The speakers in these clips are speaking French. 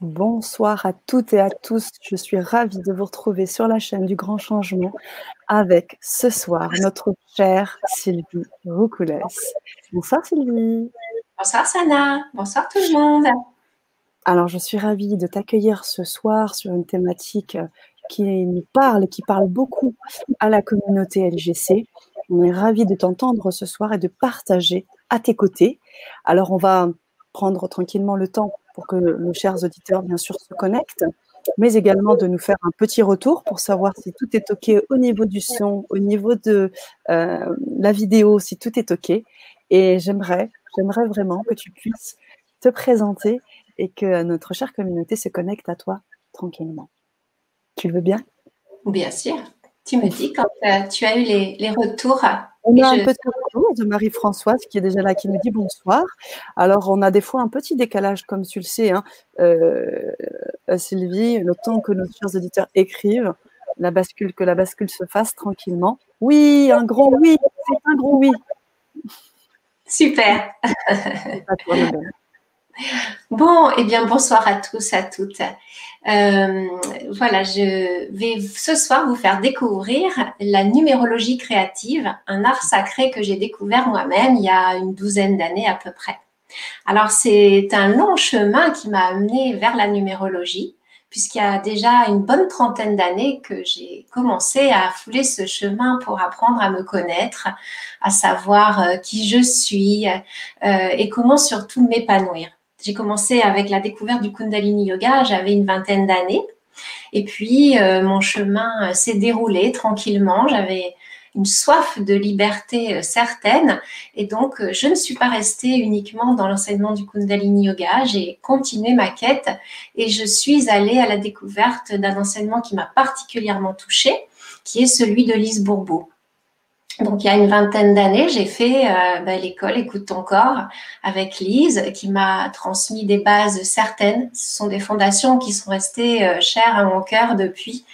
Bonsoir à toutes et à tous. Je suis ravie de vous retrouver sur la chaîne du Grand Changement avec ce soir notre chère Sylvie Roucoulès. Bonsoir Sylvie. Bonsoir Sana. Bonsoir tout le monde. Alors je suis ravie de t'accueillir ce soir sur une thématique qui nous parle, qui parle beaucoup à la communauté LGC. On est ravis de t'entendre ce soir et de partager à tes côtés. Alors on va prendre tranquillement le temps pour que nos chers auditeurs, bien sûr, se connectent, mais également de nous faire un petit retour pour savoir si tout est OK au niveau du son, au niveau de euh, la vidéo, si tout est OK. Et j'aimerais, j'aimerais vraiment que tu puisses te présenter et que notre chère communauté se connecte à toi tranquillement. Tu le veux bien? Bien sûr. Tu me dis quand euh, tu as eu les, retours. On a un petit retour de Marie-Françoise qui est déjà là, qui nous dit bonsoir. Alors, on a des fois un petit décalage, comme tu le sais, hein, euh, Sylvie, le temps que nos chers auditeurs écrivent, la bascule, que la bascule se fasse tranquillement. Oui, un gros oui, c'est un gros oui. Super. Bon, eh bien, bonsoir à tous, à toutes. Euh, voilà, je vais ce soir vous faire découvrir la numérologie créative, un art sacré que j'ai découvert moi-même il y a une douzaine d'années à peu près. Alors, c'est un long chemin qui m'a amené vers la numérologie, puisqu'il y a déjà une bonne trentaine d'années que j'ai commencé à fouler ce chemin pour apprendre à me connaître, à savoir euh, qui je suis euh, et comment surtout m'épanouir. J'ai commencé avec la découverte du Kundalini Yoga, j'avais une vingtaine d'années. Et puis, euh, mon chemin euh, s'est déroulé tranquillement. J'avais une soif de liberté euh, certaine. Et donc, je ne suis pas restée uniquement dans l'enseignement du Kundalini Yoga. J'ai continué ma quête et je suis allée à la découverte d'un enseignement qui m'a particulièrement touchée, qui est celui de Lise Bourbeau. Donc, il y a une vingtaine d'années, j'ai fait euh, bah, l'école Écoute ton corps avec Lise, qui m'a transmis des bases certaines. Ce sont des fondations qui sont restées euh, chères à mon cœur depuis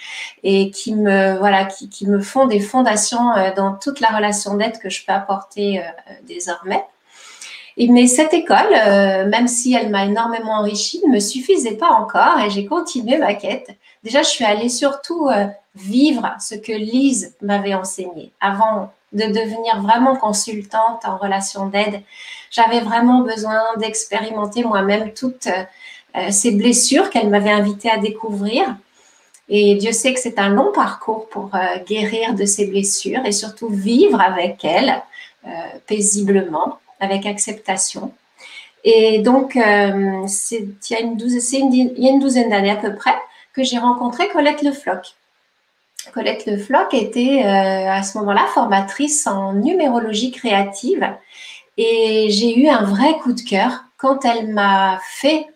et qui me, voilà, qui, qui me font des fondations euh, dans toute la relation d'aide que je peux apporter désormais. Et, mais cette école, même si elle m'a énormément enrichie, ne me suffisait pas encore et j'ai continué ma quête. Déjà, je suis allée surtout vivre ce que Lise m'avait enseigné. Avant de devenir vraiment consultante en relation d'aide, j'avais vraiment besoin d'expérimenter moi-même toutes euh, ces blessures qu'elle m'avait invité à découvrir. Et Dieu sait que c'est un long parcours pour euh, guérir de ces blessures et surtout vivre avec elles euh, paisiblement, avec acceptation. Et donc, il, y a une douzaine, il y a une douzaine d'années à peu près que j'ai rencontré Colette Le Floch. Colette Le Floch était euh, à ce moment-là formatrice en numérologie créative et j'ai eu un vrai coup de cœur quand elle m'a fait,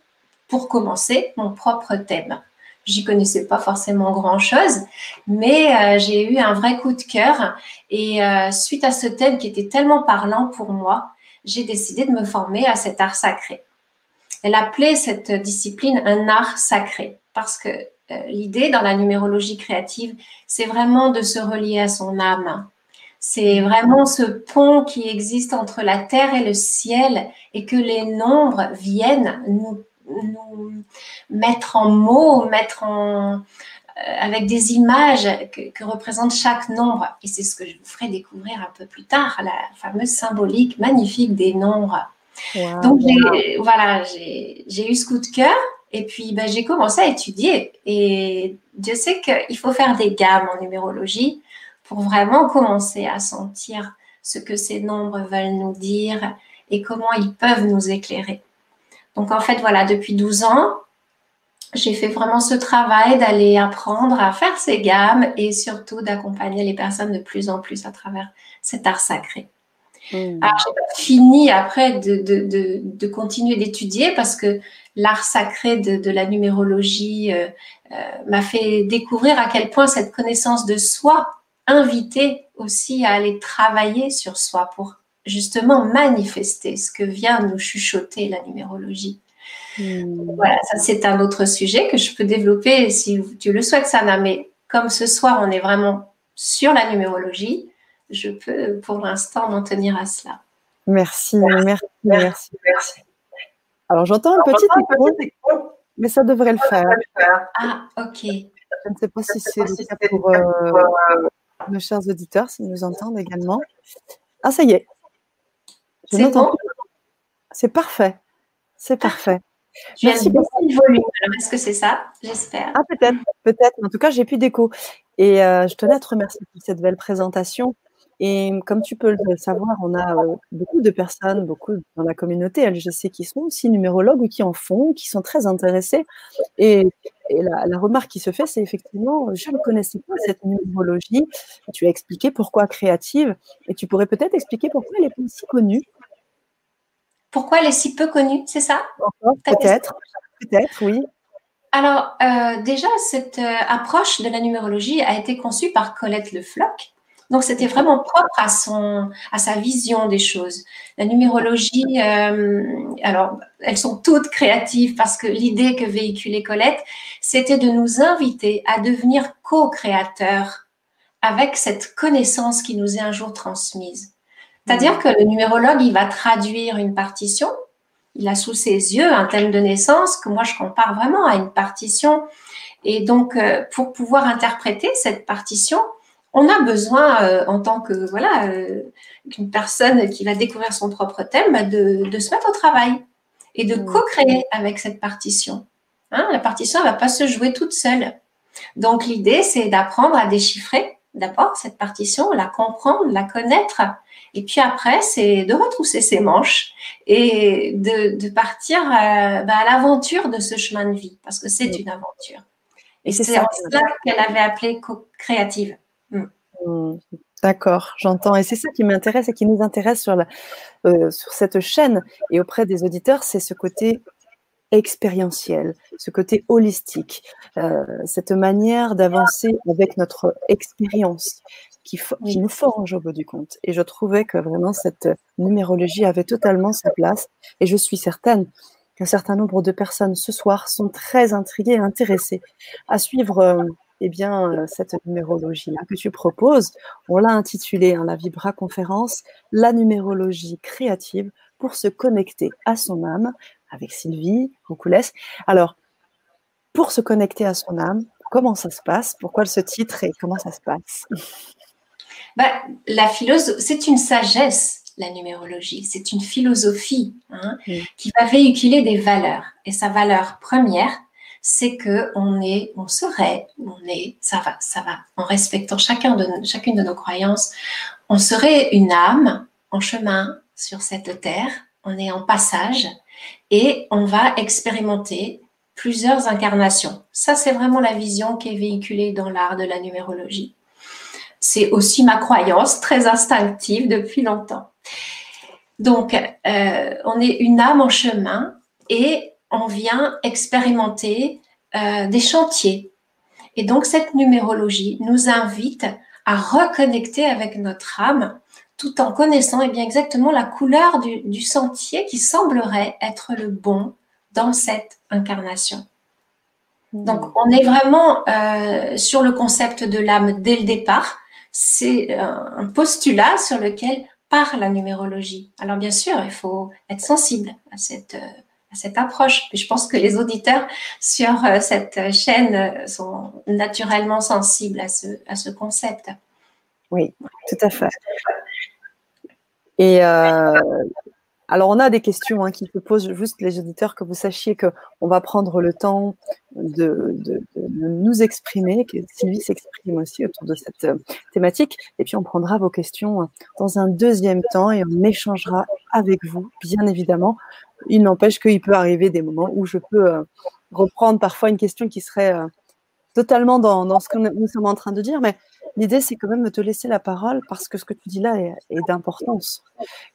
pour commencer, mon propre thème. J'y connaissais pas forcément grand-chose, mais euh, j'ai eu un vrai coup de cœur et euh, suite à ce thème qui était tellement parlant pour moi, j'ai décidé de me former à cet art sacré. Elle appelait cette discipline un art sacré parce que l'idée dans la numérologie créative, c'est vraiment de se relier à son âme. C'est vraiment ce pont qui existe entre la terre et le ciel et que les nombres viennent nous, mettre en mots, mettre en, euh, avec des images que, représente chaque nombre. Et c'est ce que je vous ferai découvrir un peu plus tard, la fameuse symbolique magnifique des nombres. Donc voilà, j'ai eu ce coup de cœur et puis, ben, j'ai commencé à étudier. Et Dieu sait qu'il faut faire des gammes en numérologie pour vraiment commencer à sentir ce que ces nombres veulent nous dire et comment ils peuvent nous éclairer. Donc, en fait, voilà, depuis 12 ans, j'ai fait vraiment ce travail d'aller apprendre à faire ces gammes et surtout d'accompagner les personnes de plus en plus à travers cet art sacré. Mmh. Alors, j'ai pas fini après de, de, de continuer d'étudier parce que l'art sacré de, la numérologie euh, euh, m'a fait découvrir à quel point cette connaissance de soi invitait aussi à aller travailler sur soi pour justement manifester ce que vient nous chuchoter la numérologie. Hmm. Voilà, ça c'est un autre sujet que je peux développer si tu le souhaites, Sana. Mais comme ce soir, on est vraiment sur la numérologie, je peux pour l'instant m'en tenir à cela. merci, merci. merci. Alors j'entends un petit écho. mais ça devrait le faire. Ah, ok. Je ne sais pas si c'est le cas pour euh, nos chers auditeurs, s'ils nous entendent également. Ah, ça y est. C'est bon? C'est parfait. C'est parfait. Merci beaucoup. le volume. est-ce que c'est ça? J'espère. Ah, peut-être, peut-être. En tout cas, j'ai plus d'écho. Et euh, je tenais à te remercier pour cette belle présentation. Et comme tu peux le savoir, on a beaucoup de personnes, beaucoup dans la communauté LGC qui sont aussi numérologues ou qui en font, qui sont très intéressés. Et, la, remarque qui se fait, c'est effectivement, je ne connaissais pas cette numérologie. Tu as expliqué pourquoi créative, et tu pourrais peut-être expliquer pourquoi elle est pas si connue. Pourquoi elle est si peu connue, c'est ça? Peut-être, peut-être, oui. Alors, euh, déjà, cette approche de la numérologie a été conçue par Colette Le Floch, donc, c'était vraiment propre à, son, à sa vision des choses. La numérologie, euh, alors, elles sont toutes créatives parce que l'idée que véhiculait Colette, c'était de nous inviter à devenir co-créateurs avec cette connaissance qui nous est un jour transmise. C'est-à-dire que le numérologue, il va traduire une partition, il a sous ses yeux un thème de naissance que moi je compare vraiment à une partition. Et donc, euh, pour pouvoir interpréter cette partition, on a besoin, euh, en tant que voilà, euh, qu'une personne qui va découvrir son propre thème, bah, de, se mettre au travail et de mm. co-créer avec cette partition. Hein, la partition ne va pas se jouer toute seule. Donc l'idée, c'est d'apprendre à déchiffrer d'abord cette partition, la comprendre, la connaître, et puis après, c'est de retrousser ses manches et de, partir euh, bah, à l'aventure de ce chemin de vie, parce que c'est mm. une aventure. Et c'est ça qu'elle avait appelé créative. Mm. Mm. D'accord, j'entends. Et c'est ça qui m'intéresse et qui nous intéresse sur, la, euh, sur cette chaîne et auprès des auditeurs, c'est ce côté expérientiel, ce côté holistique, euh, cette manière d'avancer avec notre expérience qui, qui, nous forge au bout du compte. Et je trouvais que vraiment cette numérologie avait totalement sa place. Et je suis certaine qu'un certain nombre de personnes ce soir sont très intriguées et intéressées à suivre euh, eh bien, euh, cette numérologie-là que tu proposes, on l'a intitulée hein, la Vibra Conférence, la numérologie créative pour se connecter à son âme avec Sylvie Roucoulès. Alors, pour se connecter à son âme, comment ça se passe? Pourquoi ce titre et comment ça se passe? Bah, La philosophie, c'est une sagesse, la numérologie. C'est une philosophie hein, qui va véhiculer des valeurs. Et sa valeur première, c'est que on est, on serait, on est, ça va, ça va, en respectant chacun de, chacune de nos croyances, on serait une âme en chemin sur cette terre, on est en passage et on va expérimenter plusieurs incarnations. Ça, c'est vraiment la vision qui est véhiculée dans l'art de la numérologie. C'est aussi ma croyance très instinctive depuis longtemps. Donc, euh, on est une âme en chemin et on vient expérimenter euh, des chantiers. Et donc cette numérologie nous invite à reconnecter avec notre âme tout en connaissant eh bien, exactement la couleur du, sentier qui semblerait être le bon dans cette incarnation. Donc on est vraiment euh, sur le concept de l'âme dès le départ. C'est un postulat sur lequel part la numérologie. Alors bien sûr, il faut être sensible à cette, euh, cette approche. je pense que les auditeurs sur euh, cette chaîne euh, sont naturellement sensibles à ce, à ce concept. Oui, tout à fait. Et euh, alors, on a des questions hein, qui se posent juste les auditeurs, que vous sachiez qu'on va prendre le temps de, nous exprimer, que Sylvie s'exprime aussi autour de cette thématique. Et puis, on prendra vos questions dans un deuxième temps et on échangera avec vous, bien évidemment, il n'empêche qu'il peut arriver des moments où je peux euh, reprendre parfois une question qui serait euh, totalement dans, ce que nous sommes en train de dire, mais l'idée, c'est quand même de te laisser la parole parce que ce que tu dis là est, d'importance.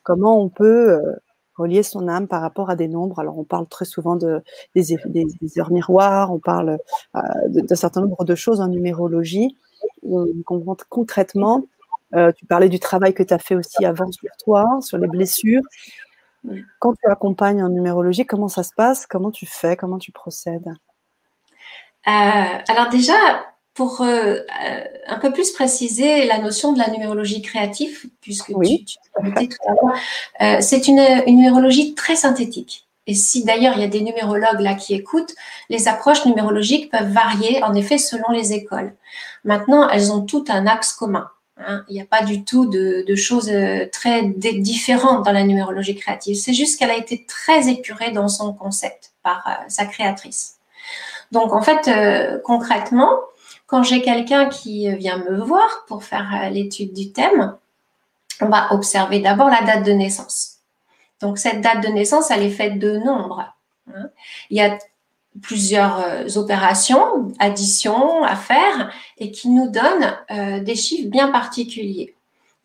Comment on peut euh, relier son âme par rapport à des nombres Alors, on parle très souvent de, des, heures miroirs, on parle d'un certain nombre de choses en numérologie. concrètement, tu parlais du travail que tu as fait aussi avant sur toi, sur les blessures. Quand tu accompagnes en numérologie, comment ça se passe? Comment tu fais? Comment tu procèdes? Euh, Alors déjà, pour euh, euh, un peu plus préciser la notion de la numérologie créative, puisque tu, tu tout à l'heure, c'est une, numérologie très synthétique. Et si d'ailleurs il y a des numérologues là qui écoutent, les approches numérologiques peuvent varier en effet selon les écoles. Maintenant, elles ont tout un axe commun. Hein. Il n'y a pas du tout de, choses euh, très différentes dans la numérologie créative. C'est juste qu'elle a été très épurée dans son concept par euh, sa créatrice. Donc en fait, euh, concrètement, quand j'ai quelqu'un qui vient me voir pour faire l'étude du thème, on va observer d'abord la date de naissance. Donc cette date de naissance, elle est faite de nombres. Hein. Il y a plusieurs euh, opérations, additions à faire et qui nous donnent euh, des chiffres bien particuliers.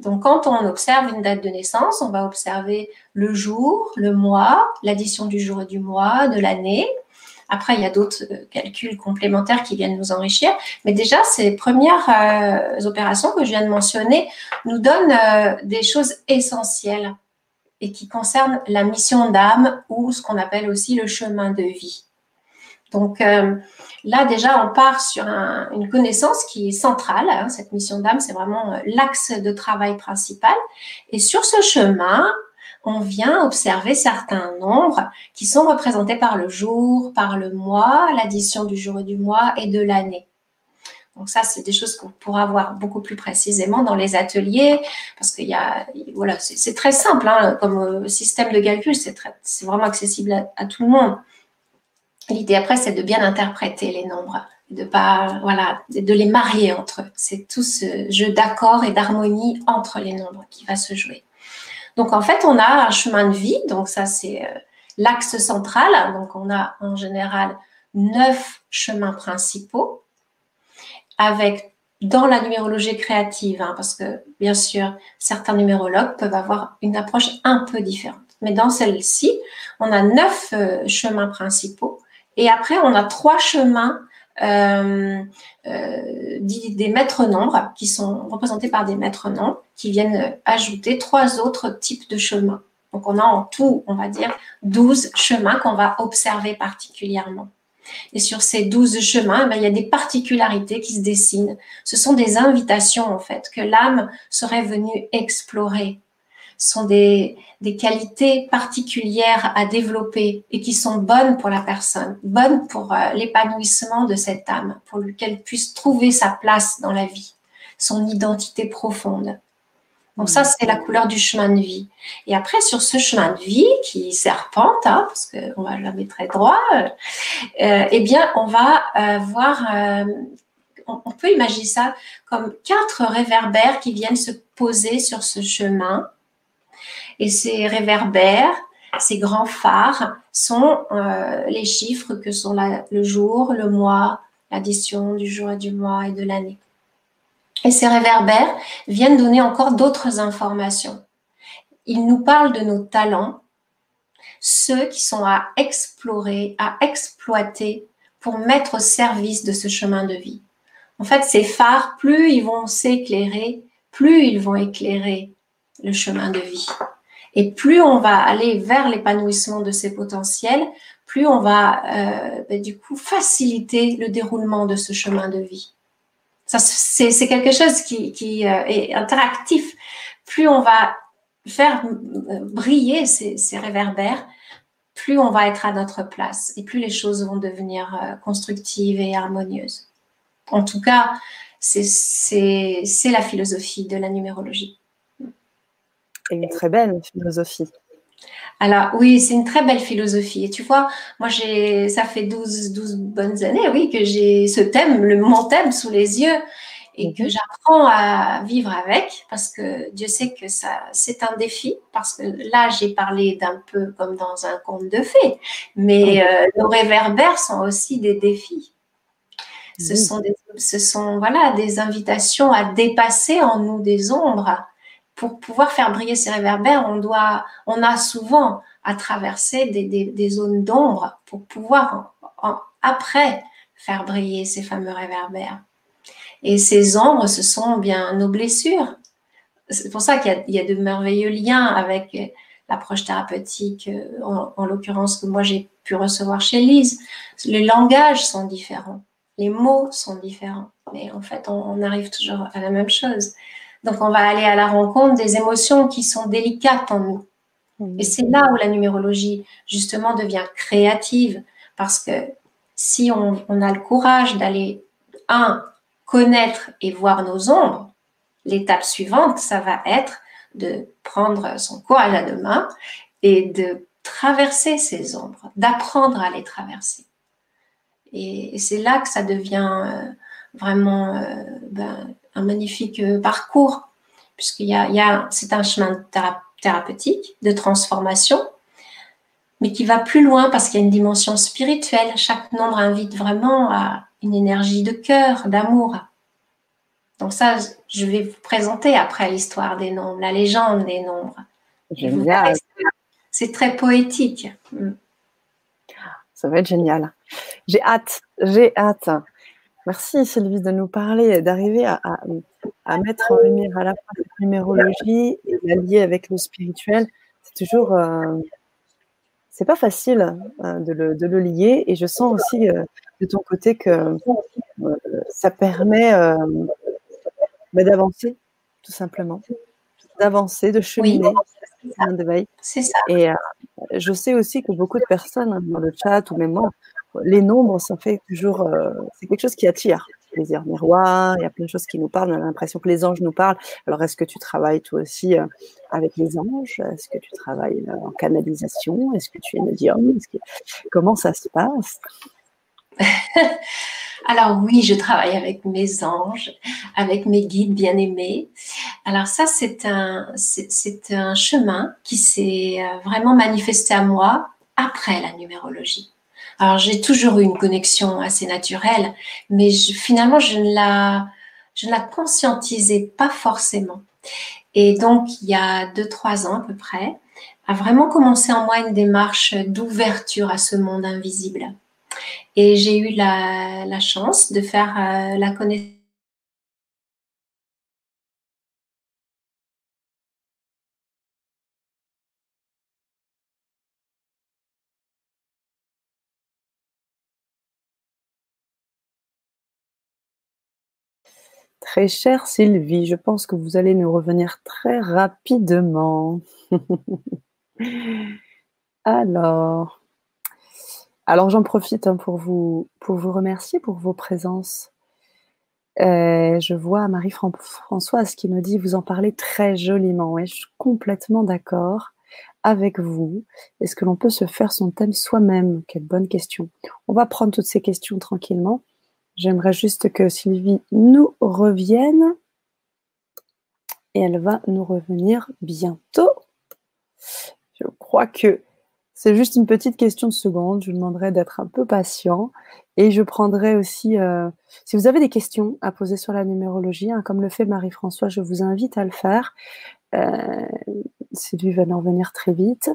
Donc quand on observe une date de naissance, on va observer le jour, le mois, l'addition du jour et du mois, de l'année. Après, il y a d'autres euh, calculs complémentaires qui viennent nous enrichir. Mais déjà, ces premières opérations que je viens de mentionner nous donnent des choses essentielles et qui concerne la mission d'âme ou ce qu'on appelle aussi le chemin de vie. Donc euh, là déjà, on part sur une connaissance qui est centrale. Hein, cette mission d'âme, c'est vraiment euh, l'axe de travail principal. Et sur ce chemin, on vient observer certains nombres qui sont représentés par le jour, par le mois, l'addition du jour et du mois et de l'année. Donc ça, c'est des choses qu'on pourra voir beaucoup plus précisément dans les ateliers, parce qu'il y a, voilà, c'est très simple hein, comme euh, système de calcul, c'est vraiment accessible à, tout le monde. L'idée après, c'est de bien interpréter les nombres, de pas, voilà, de les marier entre eux. C'est tout ce jeu d'accords et d'harmonie entre les nombres qui va se jouer. Donc en fait, on a un chemin de vie, donc ça c'est euh, l'axe central. Donc on a en général neuf chemins principaux avec dans la numérologie créative, hein, parce que bien sûr, certains numérologues peuvent avoir une approche un peu différente. Mais dans celle-ci, on a neuf euh, chemins principaux et après, on a trois chemins des maîtres nombres qui sont représentés par des maîtres nombres qui viennent ajouter trois autres types de chemins. Donc, on a en tout, on va dire, douze chemins qu'on va observer particulièrement. Et sur ces douze chemins, ben, il y a des particularités qui se dessinent. Ce sont des invitations, en fait, que l'âme serait venue explorer. Sont des, qualités particulières à développer et qui sont bonnes pour la personne, bonnes pour euh, l'épanouissement de cette âme, pour qu'elle puisse trouver sa place dans la vie, son identité profonde. Donc ça, c'est la couleur du chemin de vie. Et après, sur ce chemin de vie qui serpente, hein, parce qu'on va jamais très droit, euh, eh bien, on va euh, voir, on, peut imaginer ça comme quatre réverbères qui viennent se poser sur ce chemin. Et ces réverbères, ces grands phares, sont les chiffres que sont le jour, le mois, l'addition du jour et du mois et de l'année. Et ces réverbères viennent donner encore d'autres informations. Ils nous parlent de nos talents, ceux qui sont à explorer, à exploiter pour mettre au service de ce chemin de vie. En fait, ces phares, plus ils vont s'éclairer, plus ils vont éclairer le chemin de vie. Et plus on va aller vers l'épanouissement de ces potentiels, plus on va euh, ben, du coup faciliter le déroulement de ce chemin de vie c'est quelque chose qui, euh, est interactif. Plus on va faire euh, briller ces, réverbères, plus on va être à notre place et plus les choses vont devenir euh, constructives et harmonieuses. En tout cas, c'est la philosophie de la numérologie. Et une très belle philosophie. Alors oui, c'est une très belle philosophie. Et tu vois, moi j'ai, ça fait 12, 12 bonnes années, oui, que j'ai ce thème, le mon thème sous les yeux et que mhm. j'apprends à vivre avec parce que Dieu sait que ça, c'est un défi parce que là j'ai parlé d'un peu comme dans un conte de fées, mais euh, nos réverbères sont aussi des défis. Ce sont, des, ce sont voilà des invitations à dépasser en nous des ombres pour pouvoir faire briller ces réverbères, on doit, on a souvent à traverser des, zones d'ombre pour pouvoir après faire briller ces fameux réverbères. Et ces ombres, ce sont bien nos blessures. C'est pour ça qu'il y, a de merveilleux liens avec l'approche thérapeutique, en, en l'occurrence que moi j'ai pu recevoir chez Lise. Les langages sont différents, les mots sont différents, mais en fait on arrive toujours à la même chose. Donc, on va aller à la rencontre des émotions qui sont délicates en nous. Mmh. Et c'est là où la numérologie, justement, devient créative. Parce que si on, on a le courage d'aller, un, connaître et voir nos ombres, l'étape suivante, ça va être de prendre son courage à deux mains et de traverser ces ombres, d'apprendre à les traverser. Et, c'est là que ça devient euh, vraiment euh, ben, un magnifique euh, parcours, puisqu'il y a, y a c'est un chemin thérapeutique, de transformation, mais qui va plus loin parce qu'il y a une dimension spirituelle. Chaque nombre invite vraiment à une énergie de cœur, d'amour. Donc ça, je vais vous présenter après l'histoire des nombres, la légende des nombres. Génial. C'est très poétique. Mm. Ça va être génial. J'ai hâte, j'ai hâte. Merci Sylvie de nous parler, d'arriver à, mettre en lumière à la fois cette numérologie et la lier avec le spirituel. C'est toujours, euh, c'est pas facile euh, de, le, lier et je sens aussi euh, de ton côté que ça permet bah, d'avancer, tout simplement, d'avancer, de cheminer. C'est ça. Et je sais aussi que beaucoup de personnes hein, dans le chat ou même moi les nombres, ça fait toujours, euh, c'est quelque chose qui attire. Plaisir miroir, il y a plein de choses qui nous parlent. On a l'impression que les anges nous parlent. Alors, est-ce que tu travailles toi aussi euh, avec les anges? Est-ce que tu travailles euh, en canalisation? Est-ce que tu es médium? Comment ça se passe? Alors oui, je travaille avec mes anges, avec mes guides bien-aimés. Alors ça, c'est un, c'est un chemin qui s'est vraiment manifesté à moi après la numérologie. Alors j'ai toujours eu une connexion assez naturelle, mais finalement je ne la je ne la conscientisais pas forcément. Et donc il y a deux trois ans à peu près, a vraiment commencé en moi une démarche d'ouverture à ce monde invisible. Et j'ai eu la, la, chance de faire euh, la connaissance Très chère Sylvie, je pense que vous allez nous revenir très rapidement. alors, alors j'en profite hein, pour, vous, remercier pour vos présences. Euh, je vois Marie-Françoise qui nous dit vous en parlez très joliment. Je suis complètement d'accord avec vous. Est-ce que l'on peut se faire son thème soi-même? Quelle bonne question. On va prendre toutes ces questions tranquillement. J'aimerais juste que Sylvie nous revienne. Et elle va nous revenir bientôt. Je crois que c'est juste une petite question de seconde. Je vous demanderai d'être un peu patient. Et je prendrai aussi, euh, si vous avez des questions à poser sur la numérologie, hein, comme le fait Marie-François, je vous invite à le faire. Euh, Sylvie va en venir très vite.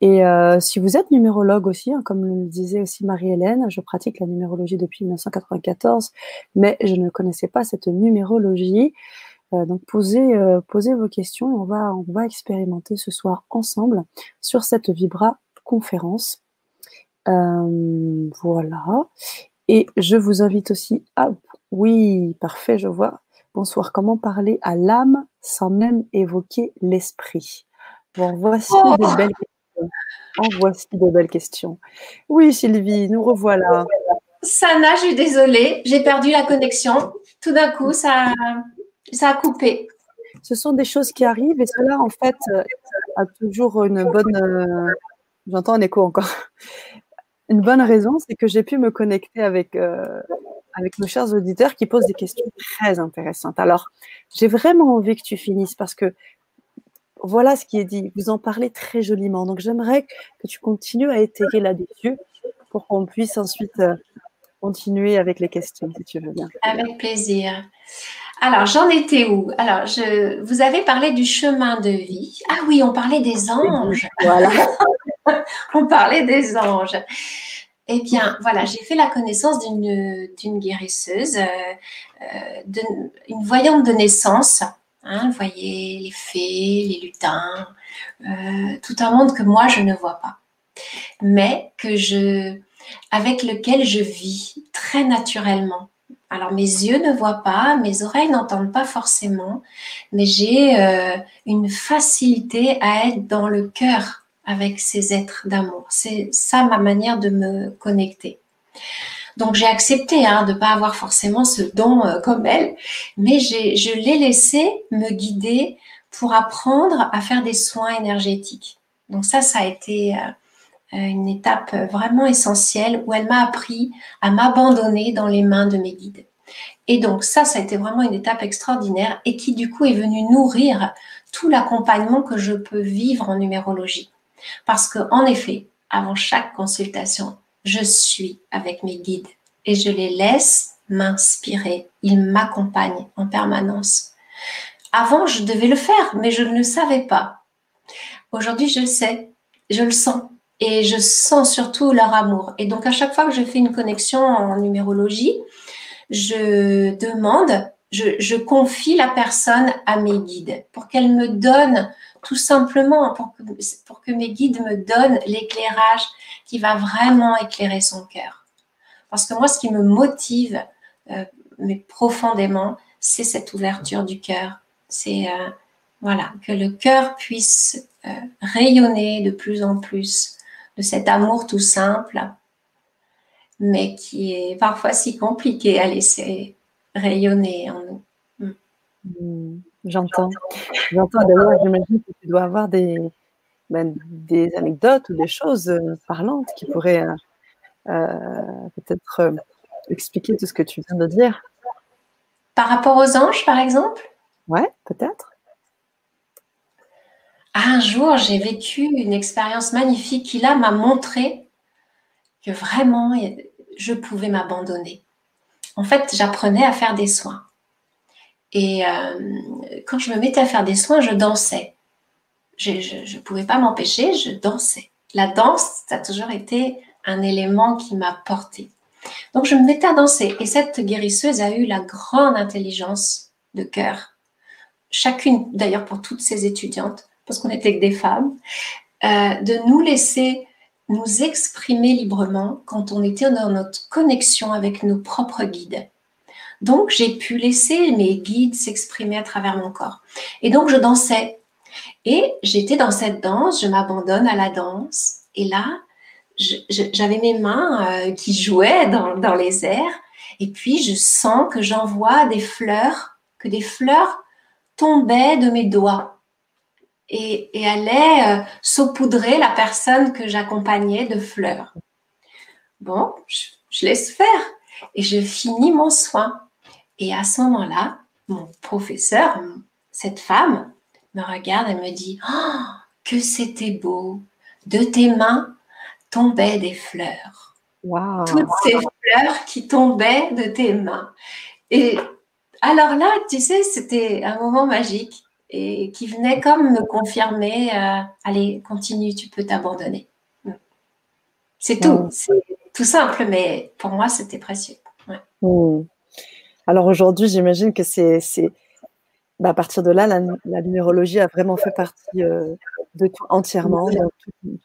Et euh, si vous êtes numérologue aussi, hein, comme le disait aussi Marie-Hélène, je pratique la numérologie depuis 1994, mais je ne connaissais pas cette numérologie. Euh, donc posez, euh, vos questions et on va, on va expérimenter ce soir ensemble sur cette Vibra conférence. voilà. Et je vous invite aussi à... Oui, parfait, je vois. Bonsoir. Comment parler à l'âme sans même évoquer l'esprit? Bon, voici oh des belles questions. En voici de belles questions. Oui, Sylvie, nous revoilà. Sana, je suis désolée, j'ai perdu la connexion. Tout d'un coup, ça, ça a coupé. Ce sont des choses qui arrivent et cela, en fait, euh, a toujours une bonne. Euh, j'entends un écho encore. Une bonne raison, c'est que j'ai pu me connecter avec, euh, avec nos chers auditeurs qui posent des questions très intéressantes. Alors, j'ai vraiment envie que tu finisses parce que voilà ce qui est dit. Vous en parlez très joliment. Donc j'aimerais que tu continues à étayer là-dessus pour qu'on puisse ensuite euh, continuer avec les questions, si tu veux bien. Avec plaisir. Alors, j'en étais où? Alors, je, vous avez parlé du chemin de vie. Ah oui, on parlait des anges. Voilà. on parlait des anges. Eh bien, voilà, j'ai fait la connaissance d'une guérisseuse, euh, euh, une voyante de naissance Hein, vous voyez les fées, les lutins, euh, tout un monde que moi je ne vois pas, mais que je, avec lequel je vis très naturellement. Alors mes yeux ne voient pas, mes oreilles n'entendent pas forcément, mais j'ai euh, une facilité à être dans le cœur avec ces êtres d'amour. C'est ça ma manière de me connecter. Donc j'ai accepté hein, de ne pas avoir forcément ce don euh, comme elle, mais je l'ai laissé me guider pour apprendre à faire des soins énergétiques. Donc ça, ça a été euh, une étape vraiment essentielle où elle m'a appris à m'abandonner dans les mains de mes guides. Et donc ça, ça a été vraiment une étape extraordinaire et qui du coup est venue nourrir tout l'accompagnement que je peux vivre en numérologie. Parce que en effet, avant chaque consultation, je suis avec mes guides et je les laisse m'inspirer. Ils m'accompagnent en permanence. Avant, je devais le faire, mais je ne le savais pas. Aujourd'hui, je le sais, je le sens et je sens surtout leur amour. Et donc, à chaque fois que je fais une connexion en numérologie, je demande, je, confie la personne à mes guides pour qu'elle me donne tout simplement, pour que, mes guides me donnent l'éclairage qui va vraiment éclairer son cœur. Parce que moi, ce qui me motive, euh, mais profondément, c'est cette ouverture du cœur. C'est euh, voilà que le cœur puisse euh, rayonner de plus en plus de cet amour tout simple, mais qui est parfois si compliqué à laisser rayonner en nous. Mm. J'entends. J'entends d'ailleurs, j'imagine que tu dois avoir des, ben, des anecdotes ou des choses euh, parlantes qui pourraient euh, euh, peut-être expliquer tout ce que tu viens de dire. Par rapport aux anges, par exemple? Ouais, peut-être. Un jour, j'ai vécu une expérience magnifique qui là m'a montré que vraiment je pouvais m'abandonner. En fait, j'apprenais à faire des soins. Et quand je me mettais à faire des soins, je dansais je ne pouvais pas m'empêcher, je dansais. La danse, ça a toujours été un élément qui m'a porté. Donc je me mettais à danser et cette guérisseuse a eu la grande intelligence de cœur, chacune d'ailleurs pour toutes ces étudiantes, parce qu'on était que des femmes, euh, de nous laisser nous exprimer librement quand on était dans notre connexion avec nos propres guides. Donc j'ai pu laisser mes guides s'exprimer à travers mon corps. Et donc je dansais et j'étais dans cette danse, je m'abandonne à la danse. Et là, j'avais mes mains euh, qui jouaient dans, les airs. Et puis, je sens que j'envoie des fleurs, que des fleurs tombaient de mes doigts et, allaient euh, saupoudrer la personne que j'accompagnais de fleurs. Bon, je laisse faire et je finis mon soin. Et à ce moment-là, mon professeur, cette femme, me regarde et me dit oh, que c'était beau. De tes mains tombaient des fleurs. Toutes ces fleurs qui tombaient de tes mains. Et alors là, tu sais, c'était un moment magique et qui venait comme me confirmer euh, allez, continue, tu peux t'abandonner. C'est tout. C'est tout simple, mais pour moi, c'était précieux. Hmm. Alors aujourd'hui, j'imagine que c'est bah, à partir de là, la, numérologie a vraiment fait partie euh, de toi entièrement,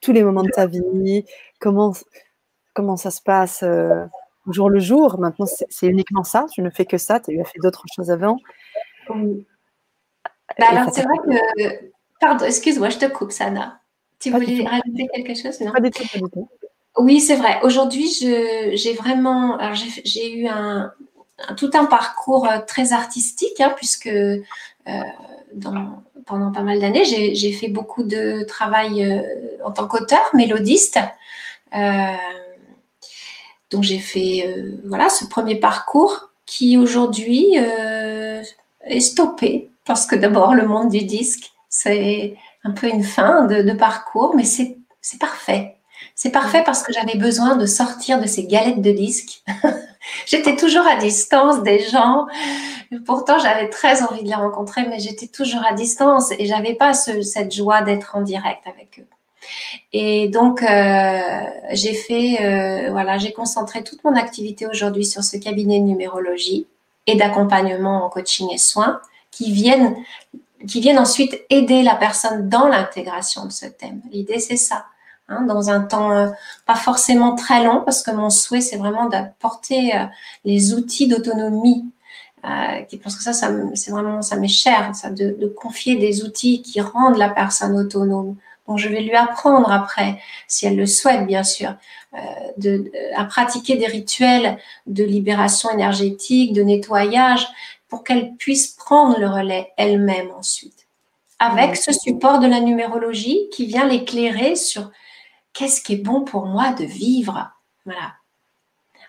tous les moments de ta vie, comment, comment ça se passe euh, jour le jour? Maintenant, c'est uniquement ça, tu ne fais que ça, tu as fait d'autres choses avant? Oui. Bah, alors, c'est vrai que. Pardon, excuse-moi, je te coupe, Sana. Tu voulais rajouter quelque chose non? Pas du tout, pas du tout. Oui, c'est vrai. Aujourd'hui, j'ai vraiment. J'ai eu un, tout un parcours euh, très artistique, hein, puisque euh, pendant pas mal d'années, j'ai fait beaucoup de travail euh, en tant qu'auteur, mélodiste. donc j'ai fait voilà ce premier parcours qui aujourd'hui est stoppé parce que d'abord le monde du disque c'est un peu une fin de parcours, mais c'est parfait. C'est parfait parce que j'avais besoin de sortir de ces galettes de disques. j'étais toujours à distance des gens. Pourtant, j'avais très envie de les rencontrer, mais j'étais toujours à distance et j'avais pas cette joie d'être en direct avec eux. Et donc, euh, j'ai fait, euh, voilà, j'ai concentré toute mon activité aujourd'hui sur ce cabinet de numérologie et d'accompagnement en coaching et soins qui viennent, qui viennent ensuite aider la personne dans l'intégration de ce thème. L'idée, c'est ça Hein, dans un temps euh, pas forcément très long, parce que mon souhait, c'est vraiment d'apporter euh, les outils d'autonomie. Euh, parce que ça, c'est vraiment, ça m'est cher, ça, de, confier des outils qui rendent la personne autonome Donc, je vais lui apprendre après, si elle le souhaite, bien sûr, de, à pratiquer des rituels de libération énergétique, de nettoyage, pour qu'elle puisse prendre le relais elle-même ensuite. Avec ce support de la numérologie qui vient l'éclairer sur qu'est-ce qui est bon pour moi de vivre? Voilà.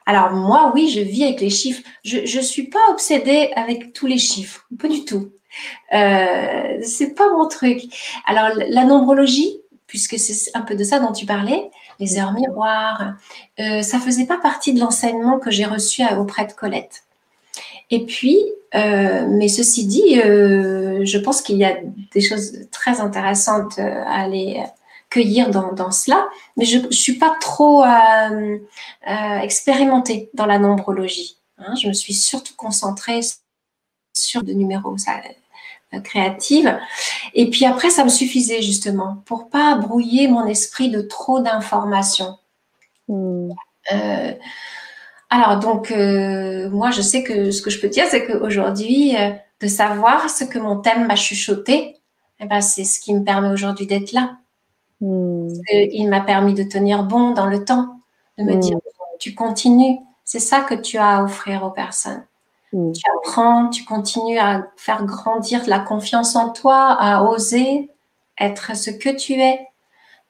Alors moi, oui, je vis avec les chiffres. Je ne suis pas obsédée avec tous les chiffres, pas du tout. Euh, c'est pas mon truc. Alors la nombrologie, puisque c'est un peu de ça dont tu parlais, les heures miroirs, euh, ça faisait pas partie de l'enseignement que j'ai reçu auprès de Colette. Et puis, euh, mais ceci dit, euh, je pense qu'il y a des choses très intéressantes à aller cueillir dans, cela, mais je ne suis pas trop expérimentée dans la nombrologie. Hein. Je me suis surtout concentrée sur de numéros. Ça, euh. Et puis après, ça me suffisait justement pour pas brouiller mon esprit de trop d'informations. Euh, alors donc, euh, moi, je sais que ce que je peux dire, c'est qu'aujourd'hui, de savoir ce que mon thème m'a chuchoté, eh ben, c'est ce qui me permet aujourd'hui d'être là. Hmm. Il m'a permis de tenir bon dans le temps, de me hmm. dire, tu continues. C'est ça que tu as à offrir aux personnes. Mm. Tu apprends, tu continues à faire grandir la confiance en toi, à oser être ce que tu es,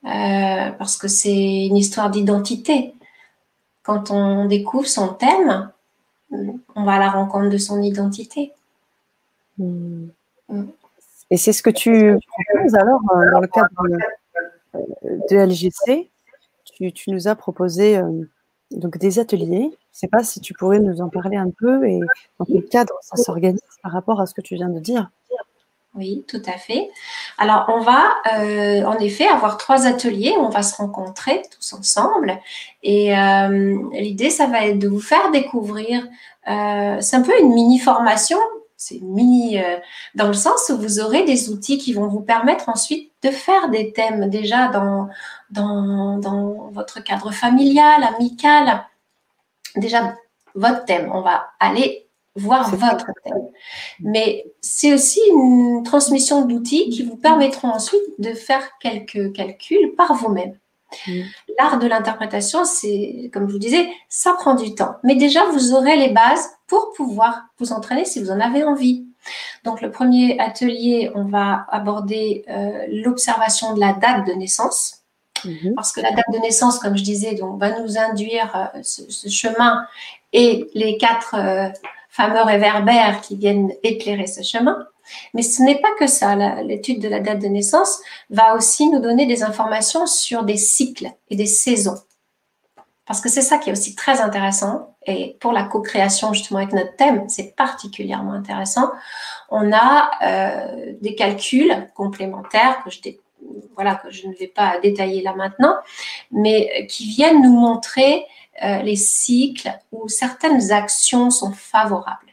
euh, parce que c'est une histoire d'identité. Quand on découvre son thème, on va à la rencontre de son identité. Et c'est ce que tu proposes alors euh, dans le cadre de, LGC. Tu, nous as proposé euh, donc des ateliers. Je ne sais pas si tu pourrais nous en parler un peu et dans quel cadre ça s'organise par rapport à ce que tu viens de dire. Oui, tout à fait. Alors, on va euh, en effet avoir trois ateliers. On va se rencontrer tous ensemble. Et euh, l'idée, ça va être de vous faire découvrir. C'est un peu une mini formation. C'est mini dans le sens où vous aurez des outils qui vont vous permettre ensuite de faire des thèmes déjà dans, dans, votre cadre familial, amical. Déjà, votre thème, on va aller voir votre thème. Mais c'est aussi une transmission d'outils qui vous permettront ensuite de faire quelques calculs par vous-même. Mm. L'art de l'interprétation, c'est, comme je vous disais, ça prend du temps. Mais déjà, vous aurez les bases pour pouvoir vous entraîner si vous en avez envie. Donc, le premier atelier, on va aborder euh, l'observation de la date de naissance. Mhm. Parce que la date de naissance, comme je disais, donc, va nous induire euh, ce, chemin et les quatre euh, fameux réverbères qui viennent éclairer ce chemin. Mais ce n'est pas que ça. L'étude de la date de naissance va aussi nous donner des informations sur des cycles et des saisons. Parce que c'est ça qui est aussi très intéressant. Et pour la co-création, justement, avec notre thème, c'est particulièrement intéressant. On a euh, des calculs complémentaires que je ne vais pas détailler là maintenant, mais qui viennent nous montrer euh, les cycles où certaines actions sont favorables.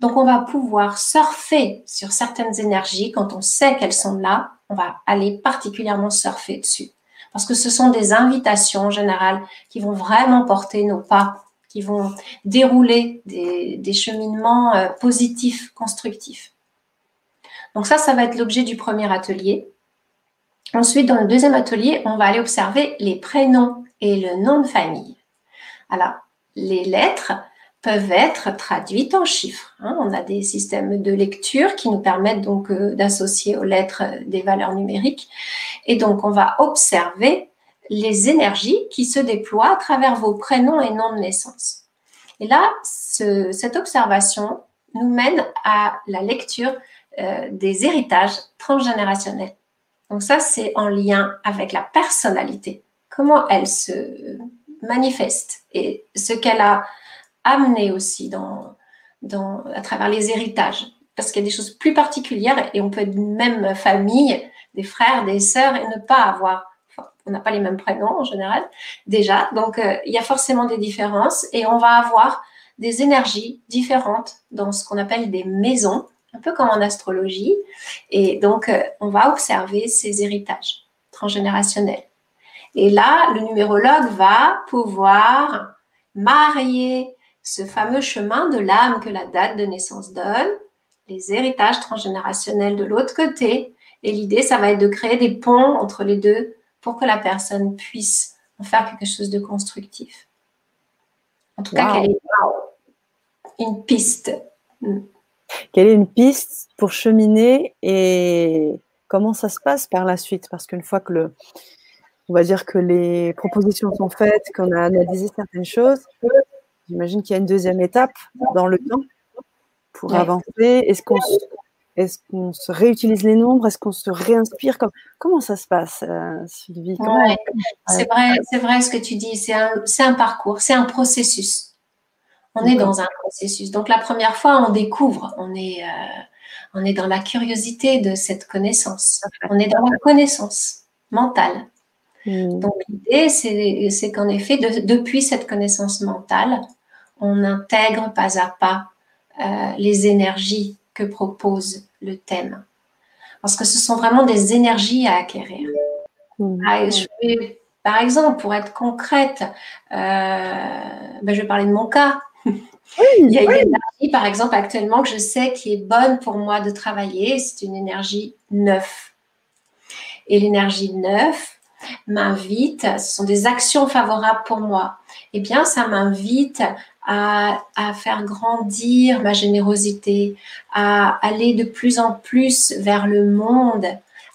Donc, on va pouvoir surfer sur certaines énergies quand on sait qu'elles sont là. On va aller particulièrement surfer dessus. Parce que ce sont des invitations en général qui vont vraiment porter nos pas, qui vont dérouler des, cheminements euh, positifs, constructifs. Donc ça, ça va être l'objet du premier atelier. Ensuite, dans le deuxième atelier, on va aller observer les prénoms et le nom de famille. Alors, les lettres peuvent être traduites en chiffres. Hein. On a des systèmes de lecture qui nous permettent donc euh, d'associer aux lettres euh, des valeurs numériques. Et donc, on va observer les énergies qui se déploient à travers vos prénoms et noms de naissance. Et là, cette observation nous mène à la lecture euh, des héritages transgénérationnels. Donc ça, c'est en lien avec la personnalité, comment elle se manifeste et ce qu'elle a amené aussi dans, à travers les héritages. Parce qu'il y a des choses plus particulières et on peut être d'une même famille, des frères, des sœurs et ne pas avoir, on n'a pas les mêmes prénoms en général déjà. Donc euh, il y a forcément des différences et on va avoir des énergies différentes dans ce qu'on appelle des maisons un peu comme en astrologie. Et donc, euh, on va observer ces héritages transgénérationnels. Et là, le numérologue va pouvoir marier ce fameux chemin de l'âme que la date de naissance donne, les héritages transgénérationnels de l'autre côté, Et l'idée, ça va être de créer des ponts entre les deux pour que la personne puisse en faire quelque chose de constructif. En tout cas, qu'elle ait une piste. Mm. Quelle est une piste pour cheminer et comment ça se passe par la suite? Parce qu'une fois que le, on va dire que les propositions sont faites, qu'on a analysé certaines choses, j'imagine qu'il y a une deuxième étape dans le temps pour avancer. Est-ce qu'on se réutilise les nombres? Est-ce qu'on se réinspire? Comment ça se passe, euh, Sylvie? C'est vrai, c'est vrai ce que tu dis. C'est un, un, parcours, c'est un processus. On est dans un processus. Donc la première fois, on découvre, on est, euh, on est dans la curiosité de cette connaissance. On est dans la connaissance mentale. Hmm. Donc l'idée, c'est qu'en effet, depuis cette connaissance mentale, on intègre pas à pas euh, les énergies que propose le thème. Parce que ce sont vraiment des énergies à acquérir. Mmh. Ah, par exemple, pour être concrète, euh, ben, je vais parler de mon cas. Il y a une énergie, par exemple, actuellement, que je sais qui est bonne pour moi de travailler. C'est une énergie neuf. Et l'énergie neuf m'invite, ce sont des actions favorables pour moi. Eh bien, ça m'invite à, faire grandir ma générosité, à aller de plus en plus vers le monde,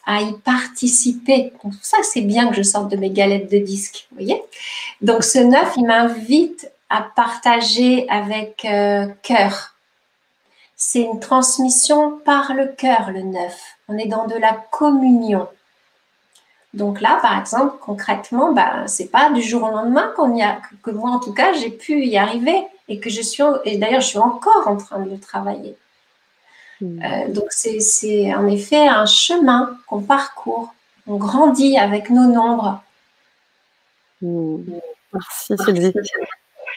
à y participer. Ça, c'est bien que je sorte de mes galettes de disques, vous voyez Donc ce neuf, il m'invite à partager avec euh, cœur. C'est une transmission par le cœur, le neuf. On est dans de la communion. Donc là, par exemple, concrètement, bah, c'est pas du jour au lendemain qu'on y a, que moi en tout cas, j'ai pu y arriver et que je suis, et d'ailleurs, je suis encore en train de le travailler. Hmm. Euh, donc c'est en effet un chemin qu'on parcourt, on grandit avec nos nombres. Hmm. Merci Sylvie.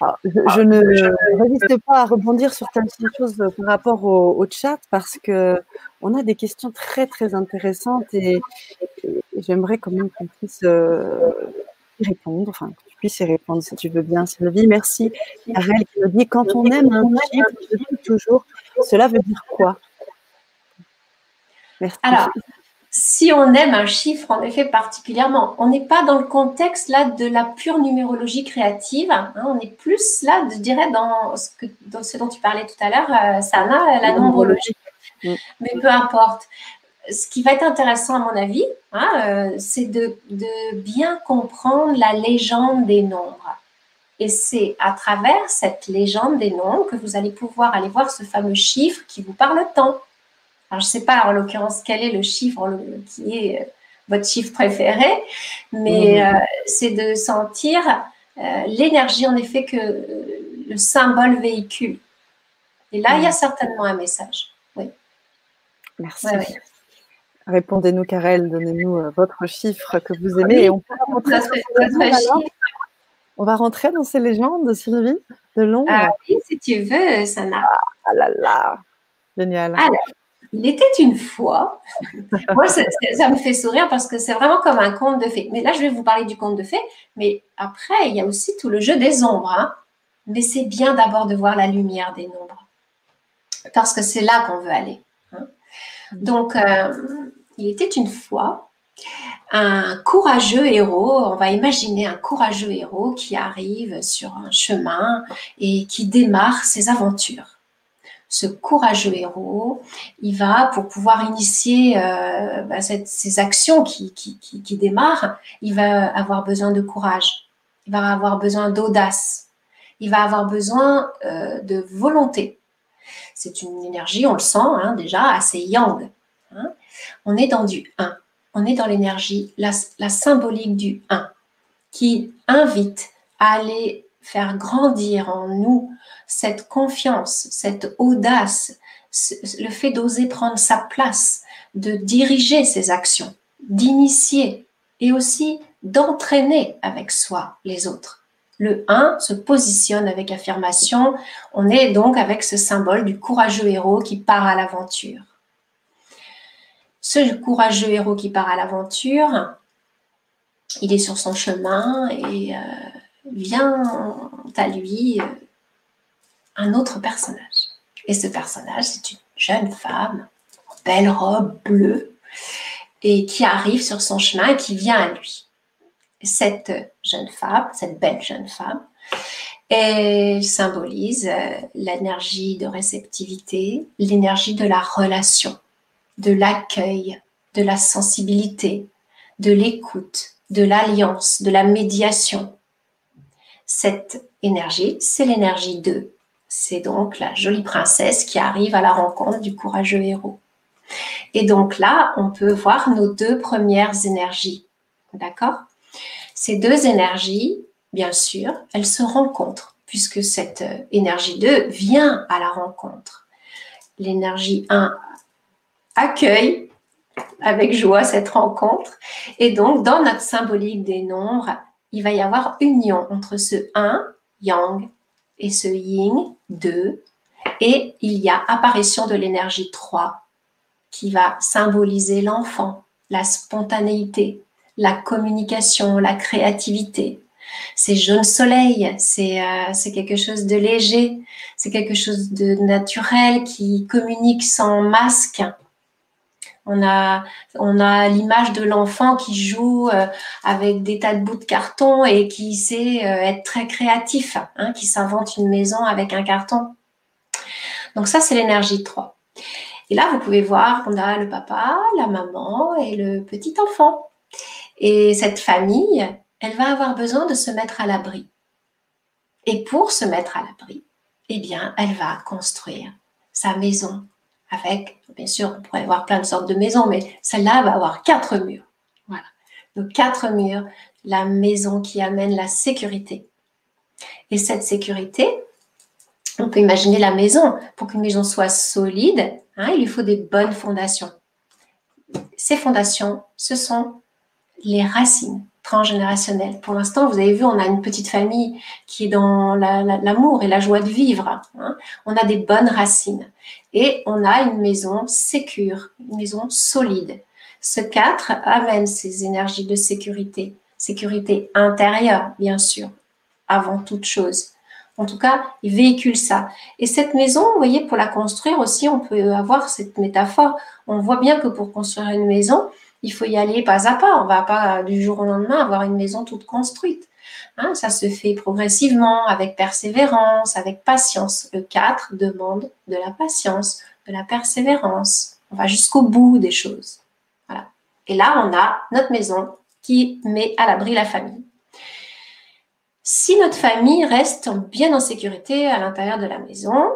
Ah, je, ne résiste pas à rebondir sur certaines choses par rapport au, chat parce que on a des questions très très intéressantes et, j'aimerais quand même qu'on puisse euh, y répondre, enfin que tu puisses y répondre si tu veux bien Sylvie. Merci. Ariel qui nous dit quand on aime un chiffre toujours, cela veut dire quoi? Merci si on aime un chiffre, en effet, particulièrement, on n'est pas dans le contexte là de la pure numérologie créative. Hein. on est plus là, je dirais, dans ce, que, dans ce dont tu parlais tout à l'heure, euh, Sana, la nombrologie. Mm. Mais peu importe. Ce qui va être intéressant, à mon avis, hein, euh, c'est de, de bien comprendre la légende des nombres. Et c'est à travers cette légende des nombres que vous allez pouvoir aller voir ce fameux chiffre qui vous parle tant. Alors, je ne sais pas en l'occurrence quel est le chiffre qui est euh, votre chiffre préféré, mais mhm. euh, c'est de sentir euh, l'énergie en effet que le symbole véhicule. Et là, il y a mhm. certainement un message. Oui. Merci. Répondez-nous, Karel, donnez-nous votre chiffre que vous aimez. Et on, on va rentrer dans ces légendes, Sylvie, de Londres. Ah oui, si tu veux, Sana. Ah là là, génial. Alors, il était une fois. Moi, ça, me fait sourire parce que c'est vraiment comme un conte de fées. Mais là, je vais vous parler du conte de fées. Mais après, il y a aussi tout le jeu des ombres. Hein. Mais c'est bien d'abord de voir la lumière des nombres. Parce que c'est là qu'on veut aller. Hein. Donc, euh, il était une fois un courageux héros, on va imaginer un courageux héros qui arrive sur un chemin et qui démarre ses aventures ce courageux héros, il va, pour pouvoir initier euh, bah, ces actions qui, démarrent, il va avoir besoin de courage, il va avoir besoin d'audace, il va avoir besoin euh, de volonté. C'est une énergie, on le sent hein, déjà, assez yang. Hein. On est dans du 1, on est dans l'énergie, la, la symbolique du 1, qui invite à aller faire grandir en nous cette confiance, cette audace, le fait d'oser prendre sa place, de diriger ses actions, d'initier et aussi d'entraîner avec soi les autres. Le 1 se positionne avec affirmation. On est donc avec ce symbole du courageux héros qui part à l'aventure. Ce courageux héros qui part à l'aventure, il est sur son chemin et euh, vient à lui euh, un autre personnage. Et ce personnage, c'est une jeune femme en belle robe bleue. et qui arrive sur son chemin et qui vient à lui. Cette jeune femme, cette belle jeune femme, elle symbolise euh, l'énergie de réceptivité, l'énergie de la relation, de l'accueil, de la sensibilité, de l'écoute, de l'alliance, de la médiation. Cette énergie, c'est l'énergie 2. C'est donc la jolie princesse qui arrive à la rencontre du courageux héros. Et donc là, on peut voir nos deux premières énergies. D'accord? Ces deux énergies, bien sûr, elles se rencontrent puisque cette euh, énergie 2 vient à la rencontre. L'énergie 1 accueille avec joie cette rencontre. Et donc, dans notre symbolique des nombres, il va y avoir union entre ce 1, yang, et ce yin, 2. Et il y a apparition de l'énergie 3 qui va symboliser l'enfant, la spontanéité, la communication, la créativité. C'est jaune soleil, c'est euh, quelque chose de léger, c'est quelque chose de naturel qui communique sans masque. On a, on a l'image de l'enfant qui joue euh, avec des tas de bouts de carton et qui sait euh, être très créatif, hein, qui s'invente une maison avec un carton. Donc ça, c'est l'énergie 3. Et là, vous pouvez voir qu'on a le papa, la maman et le petit enfant. Et cette famille, elle va avoir besoin de se mettre à l'abri. Et pour se mettre à l'abri, eh bien, elle va construire sa maison avec, bien sûr, on pourrait avoir plein de sortes de maisons, mais celle-là va avoir quatre murs. Voilà. Donc, quatre murs, la maison qui amène la sécurité. Et cette sécurité, on peut imaginer la maison. Pour qu'une maison soit solide, hein, il lui faut des bonnes fondations. Ces fondations, ce sont les racines transgénérationnelles. Pour l'instant, vous avez vu, on a une petite famille qui est dans l'amour et la joie de vivre. Hein. On a des bonnes racines et on a une maison sécure, une maison solide. Ce 4 amène ces énergies de sécurité, sécurité intérieure, bien sûr, avant toute chose. En tout cas, il véhicule ça. Et cette maison, vous voyez, pour la construire aussi, on peut avoir cette métaphore. On voit bien que pour construire une maison, il faut y aller pas à pas. On ne va pas du jour au lendemain avoir une maison toute construite. Hein, ça se fait progressivement, avec persévérance, avec patience. Le 4 demande de la patience, de la persévérance. On va jusqu'au bout des choses. Voilà. Et là, on a notre maison qui met à l'abri la famille. Si notre famille reste bien en sécurité à l'intérieur de la maison,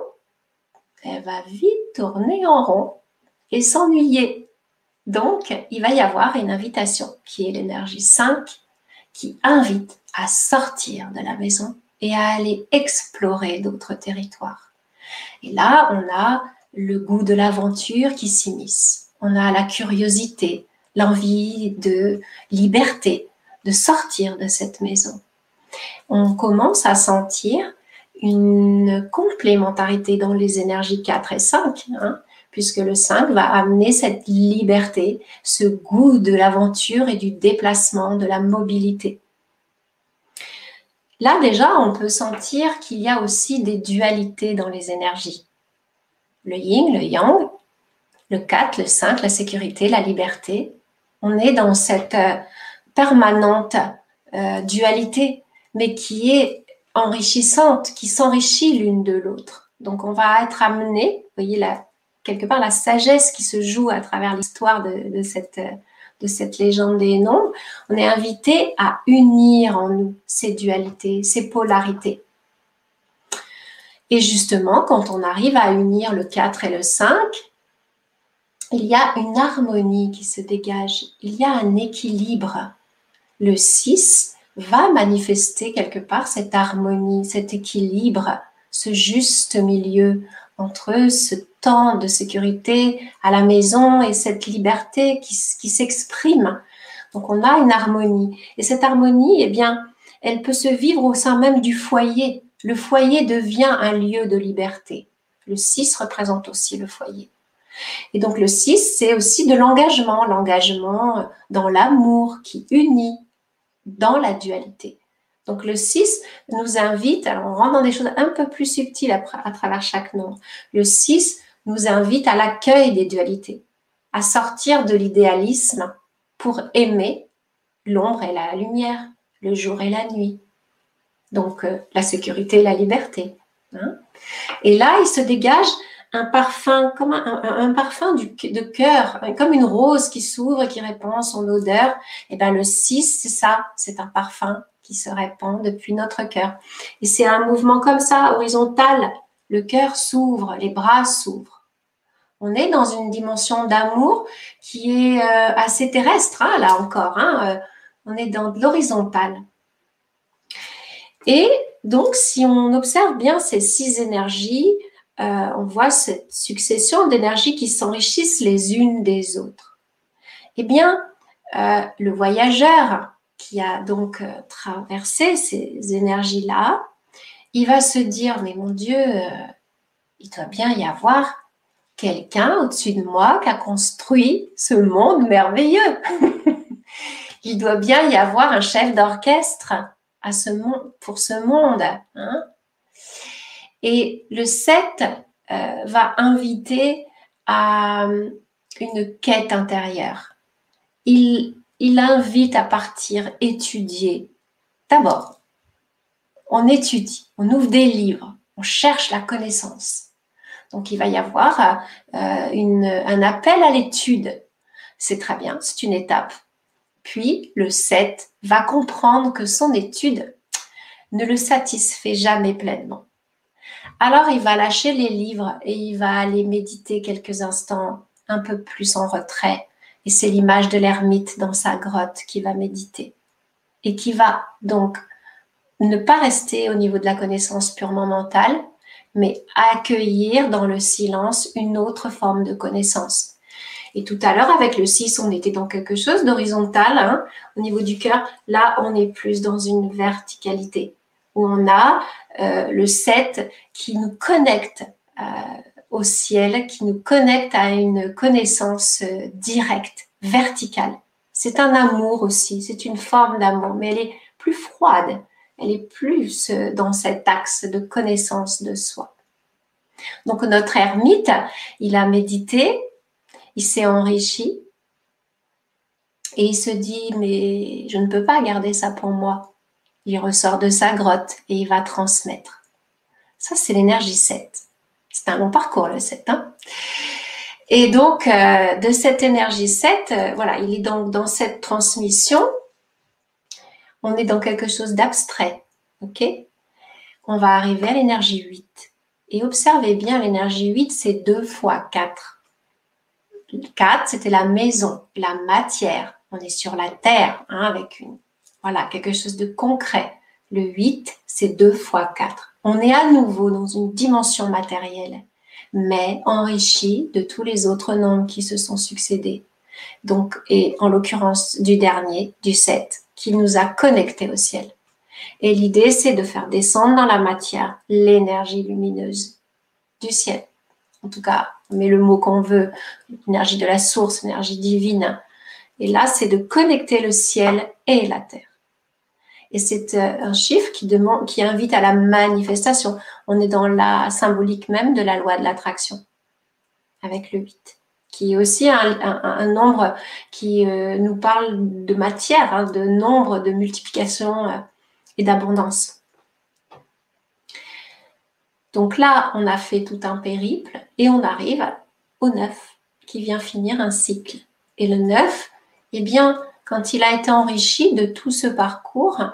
elle va vite tourner en rond et s'ennuyer. Donc, il va y avoir une invitation qui est l'énergie 5 qui invite à sortir de la maison et à aller explorer d'autres territoires. Et là, on a le goût de l'aventure qui s'immisce. On a la curiosité, l'envie de liberté, de sortir de cette maison on commence à sentir une complémentarité dans les énergies 4 et 5, hein, puisque le 5 va amener cette liberté, ce goût de l'aventure et du déplacement, de la mobilité. Là déjà, on peut sentir qu'il y a aussi des dualités dans les énergies. Le yin, le yang, le 4, le 5, la sécurité, la liberté. On est dans cette euh, permanente euh, dualité mais qui est enrichissante, qui s'enrichit l'une de l'autre. Donc on va être amené, voyez là, quelque part la sagesse qui se joue à travers l'histoire de, cette, de cette légende des nombres, on est invité à unir en nous ces dualités, ces polarités. Et justement, quand on arrive à unir le 4 et le 5, il y a une harmonie qui se dégage, il y a un équilibre. Le 6 va manifester quelque part cette harmonie, cet équilibre, ce juste milieu entre ce de sécurité à la maison et cette liberté qui, s'exprime. Donc on a une harmonie. Et cette harmonie, eh bien, elle peut se vivre au sein même du foyer. Le foyer devient un lieu de liberté. Le 6 représente aussi le foyer. Et donc le 6, c'est aussi de l'engagement, l'engagement dans l'amour qui unit, dans la dualité. Donc le 6 nous invite, alors on rentre dans des choses un peu plus subtiles à, travers chaque nombre. Le 6 nous invite à l'accueil des dualités, à sortir de l'idéalisme pour aimer l'ombre et la lumière, le jour et la nuit. Donc euh, la sécurité et la liberté. Hein. Et là, il se dégage un parfum, comme un, parfum du, de cœur, comme une rose qui s'ouvre et qui répand son odeur. Et bien le 6, c'est ça, c'est un parfum qui se répand depuis notre cœur. Et c'est un mouvement comme ça, horizontal. Le cœur s'ouvre, les bras s'ouvrent. On est dans une dimension d'amour qui est euh, assez terrestre, hein, là encore. Hein, euh, on est dans l'horizontal. Et donc, si on observe bien ces six énergies, euh, on voit cette succession d'énergies qui s'enrichissent les unes des autres. Eh bien, le voyageur qui a donc traversé ces énergies-là, il va se dire, mais mon Dieu, il doit bien y avoir quelqu'un au-dessus de moi qui a construit ce monde merveilleux. il doit bien y avoir un chef d'orchestre pour ce monde. Hein. Et le 7 euh, va inviter à euh, une quête intérieure. Il, il invite à partir étudier. D'abord, on étudie, on ouvre des livres, on cherche la connaissance. Donc il va y avoir euh, un appel à l'étude. C'est très bien, c'est une étape. Puis le 7 va comprendre que son étude ne le satisfait jamais pleinement. Alors il va lâcher les livres et il va aller méditer quelques instants un peu plus en retrait. Et c'est l'image de l'ermite dans sa grotte qui va méditer. Et qui va donc ne pas rester au niveau de la connaissance purement mentale, mais accueillir dans le silence une autre forme de connaissance. Et tout à l'heure, avec le 6, on était dans quelque chose d'horizontal hein, au niveau du cœur. Là, on est plus dans une verticalité où on a euh, le 7 qui nous connecte euh, au ciel, qui nous connecte à une connaissance euh, directe, verticale. C'est un amour aussi, c'est une forme d'amour, mais elle est plus froide, elle est plus dans cet axe de connaissance de soi. Donc notre ermite, il a médité, il s'est enrichi et il se dit mais je ne peux pas garder ça pour moi. Il ressort de sa grotte et il va transmettre. Ça, c'est l'énergie 7. C'est un long parcours, le 7. Hein et donc, euh, de cette énergie 7, euh, voilà, il est donc dans cette transmission. On est dans quelque chose d'abstrait. On va arriver à l'énergie 8. Et observez bien, l'énergie 8, c'est 2 fois 4. 4, c'était la maison, la matière. On est sur la terre, hein, avec une voilà, quelque chose de concret. Le 8, c'est 2 fois 4. On est à nouveau dans une dimension matérielle, mais enrichi de tous les autres nombres qui se sont succédés. Donc, et en l'occurrence du dernier, du 7, qui nous a connectés au ciel. Et l'idée, c'est de faire descendre dans la matière l'énergie lumineuse du ciel. En tout cas, on met le mot qu'on veut, l'énergie de la source, l'énergie divine. Et là, c'est de connecter le ciel et la terre. Et c'est euh, un chiffre qui, demande, qui invite à la manifestation. On est dans la symbolique même de la loi de l'attraction, avec le 8, qui est aussi un, nombre qui euh, nous parle de matière, hein, de nombre, de multiplication euh, et d'abondance. Donc là, on a fait tout un périple et on arrive au 9, qui vient finir un cycle. Et le 9, eh bien, quand il a été enrichi de tout ce parcours,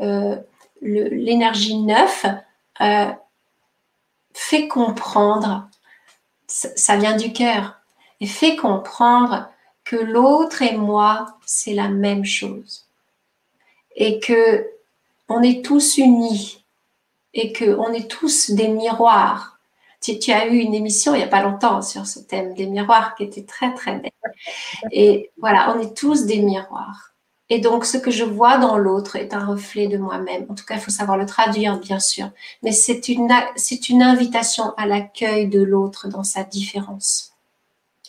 euh, l'énergie 9 euh, fait comprendre, ça vient du cœur, et fait comprendre que l'autre et moi, c'est la même chose. Et que on est tous unis et que on est tous des miroirs. Tu, tu, as eu une émission il n'y a pas longtemps sur ce thème des miroirs qui était très très belle. Et voilà, on est tous des miroirs. Et donc, ce que je vois dans l'autre est un reflet de moi-même. En tout cas, il faut savoir le traduire, bien sûr. Mais c'est une, c'est une invitation à l'accueil de l'autre dans sa différence,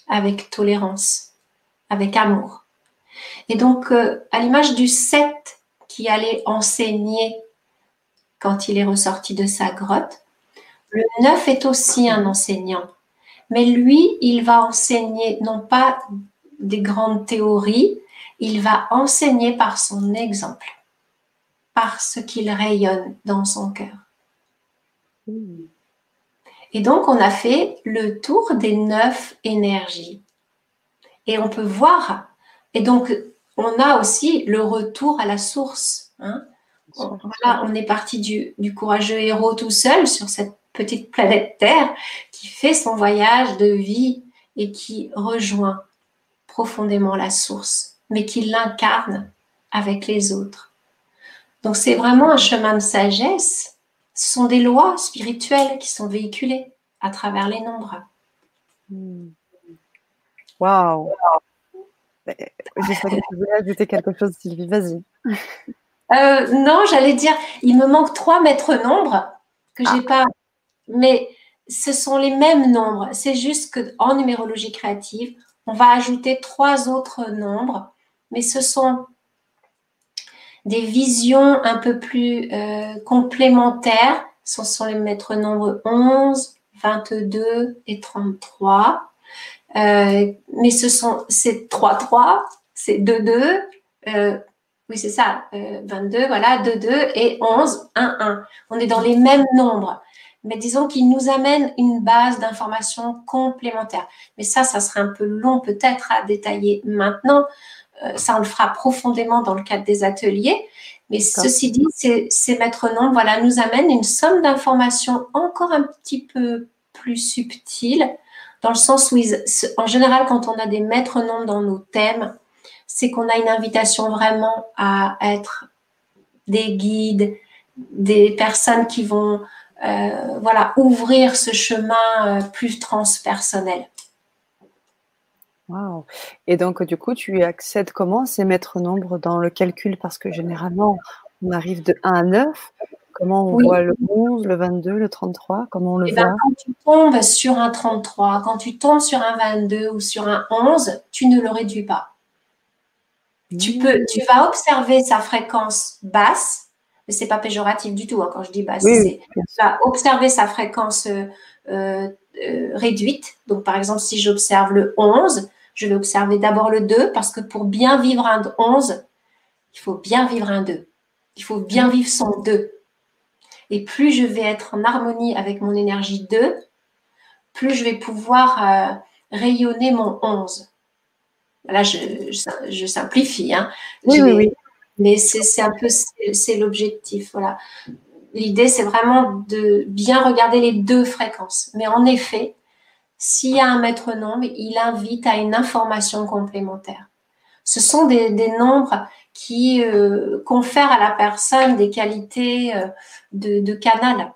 avec tolérance, avec amour. Et donc, euh, à l'image du 7 qui allait enseigner quand il est ressorti de sa grotte, le 9 est aussi un enseignant. Mais lui, il va enseigner non pas des grandes théories, il va enseigner par son exemple, par ce qu'il rayonne dans son cœur. Et donc, on a fait le tour des neuf énergies. Et on peut voir, et donc, on a aussi le retour à la source. Hein. Voilà, on est parti du, du, courageux héros tout seul sur cette petite planète Terre qui fait son voyage de vie et qui rejoint profondément la source, mais qui l'incarne avec les autres. Donc c'est vraiment un chemin de sagesse. Ce sont des lois spirituelles qui sont véhiculées à travers les nombres. Hmm. Waouh! J'espère que tu voulais ajouter quelque chose, Sylvie. Vas-y. Euh, non, j'allais dire, il me manque trois maîtres nombres que j'ai ah. pas, mais ce sont les mêmes nombres. C'est juste qu'en numérologie créative, on va ajouter trois autres nombres, mais ce sont des visions un peu plus euh, complémentaires. Ce sont les maîtres nombres 11, 22 et 33. Euh, mais ce sont ces 3, 3, c'est 2, 2. Euh, oui, c'est ça, 22, voilà, 2, 2 et 11, 1, 1. On est dans les mêmes nombres mais disons qu'il nous amène une base d'informations complémentaires. Mais ça, ça serait un peu long peut-être à détailler maintenant. Euh, ça, on le fera profondément dans le cadre des ateliers. Mais ceci dit, ces, ces maîtres nombres voilà, nous amènent une somme d'informations encore un petit peu plus subtile, dans le sens où, en général, quand on a des maîtres nombres dans nos thèmes, c'est qu'on a une invitation vraiment à être des guides, des personnes qui vont euh, voilà, ouvrir ce chemin euh, plus transpersonnel. Wow. Et donc, du coup, tu accèdes comment ces maîtres nombres dans le calcul? Parce que généralement, on arrive de 1 à 9. Comment on voit le 11, le 22, le 33 Comment on le eh ben, voit? Quand tu tombes sur un 33, quand tu tombes sur un 22 ou sur un 11, tu ne le réduis pas. Tu, peux, tu vas observer sa fréquence basse mais c'est pas péjoratif du tout hein, quand je dis basse. c'est observer sa fréquence euh, euh, réduite. Donc, par exemple, si j'observe le 11, je vais observer d'abord le 2 parce que pour bien vivre un 11, il faut bien vivre un 2. Il faut bien vivre son 2. Et plus je vais être en harmonie avec mon énergie 2, plus je vais pouvoir euh, rayonner mon 11. Là, je, simplifie. Hein. Oui, oui, oui. Mais c'est un peu c'est l'objectif. Voilà. L'idée, c'est vraiment de bien regarder les deux fréquences. Mais en effet, s'il y a un maître nombre, il invite à une information complémentaire. Ce sont des, nombres qui euh, confèrent à la personne des qualités euh, de, canal.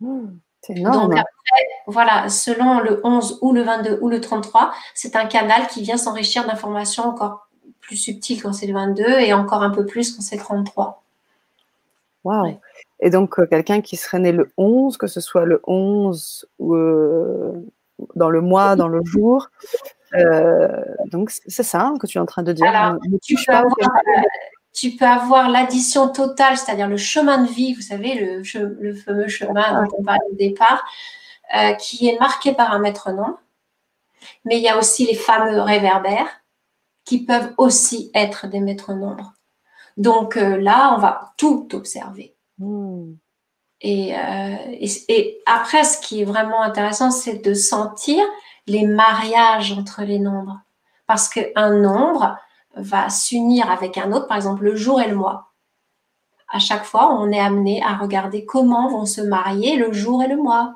Mmh, c'est énorme. Donc après, voilà, selon le 11 ou le 22 ou le 33, c'est un canal qui vient s'enrichir d'informations encore plus subtil quand c'est le 22 et encore un peu plus quand c'est 33. Waouh Et donc, euh, quelqu'un qui serait né le 11, que ce soit le 11 ou dans le mois, dans le jour, euh, donc c'est ça hein, que tu es en train de dire. Alors, tu, peux avoir, tu, peux avoir, l'addition totale, c'est-à-dire le chemin de vie, vous savez, le, le fameux chemin dont on parlait au départ, qui est marqué par un maître nom. Mais il y a aussi les fameux réverbères qui peuvent aussi être des maîtres nombres. Donc euh, là, on va tout observer. Euh, et, après, ce qui est vraiment intéressant, c'est de sentir les mariages entre les nombres. Parce qu'un nombre va s'unir avec un autre, par exemple le jour et le mois. À chaque fois, on est amené à regarder comment vont se marier le jour et le mois.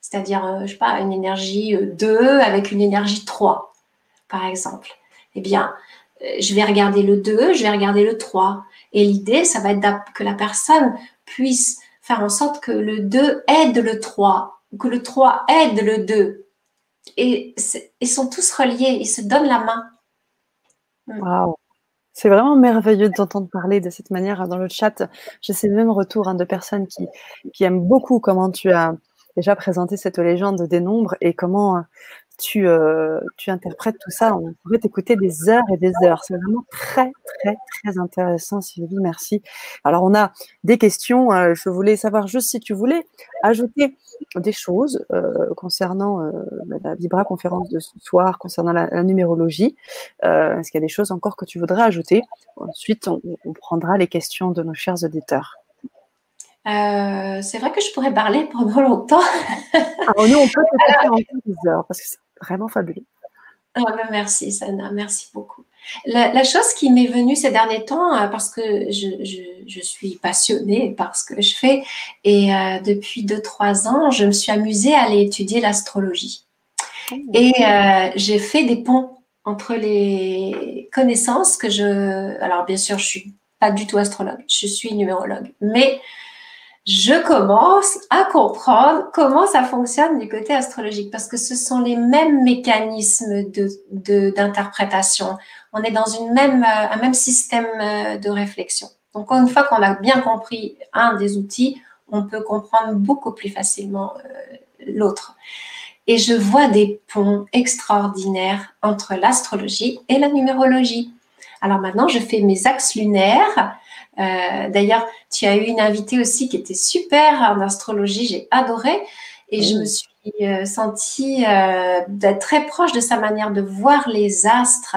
C'est-à-dire, euh, je sais pas, une énergie 2 avec une énergie 3, par exemple eh bien, euh, je vais regarder le 2, je vais regarder le 3. Et l'idée, ça va être que la personne puisse faire en sorte que le 2 aide le 3, ou que le 3 aide le 2. Et ils sont tous reliés, ils se donnent la main. Hmm. Waouh! C'est vraiment merveilleux de t'entendre parler de cette manière dans le chat. J'ai ces mêmes retours hein, de personnes qui, qui aiment beaucoup comment tu as déjà présenté cette légende des nombres et comment tu, euh, tu interprètes tout ça. On pourrait t'écouter des heures et des heures. C'est vraiment très, très, très intéressant, Sylvie. Merci. Alors, on a des questions. Euh, je voulais savoir juste si tu voulais ajouter des choses euh, concernant la Vibra conférence de ce soir, concernant la, numérologie. Est-ce qu'il y a des choses encore que tu voudrais ajouter? Ensuite, on, on prendra les questions de nos chers auditeurs. c'est vrai que je pourrais parler pendant longtemps. Alors, nous, on peut te en des heures parce que c'est vraiment fabuleux. Ah, ben, merci, Sana, merci beaucoup. La, chose qui m'est venue ces derniers temps, euh, parce que je, suis passionnée par ce que je fais, et euh, depuis 2-3 ans, je me suis amusée à aller étudier l'astrologie. Oh. Et euh, j'ai fait des ponts entre les connaissances que je... Alors bien sûr, je suis pas du tout astrologue, je suis numérologue, mais je commence à comprendre comment ça fonctionne du côté astrologique parce que ce sont les mêmes mécanismes d'interprétation. On est dans une même, euh, un même système euh, de réflexion. Donc, une fois qu'on a bien compris un des outils, on peut comprendre beaucoup plus facilement euh, l'autre. Et je vois des ponts extraordinaires entre l'astrologie et la numérologie. Alors maintenant, je fais mes axes lunaires euh, d'ailleurs, tu as eu une invitée aussi qui était super en astrologie, j'ai adoré. Et je me suis euh, sentie euh, d'être très proche de sa manière de voir les astres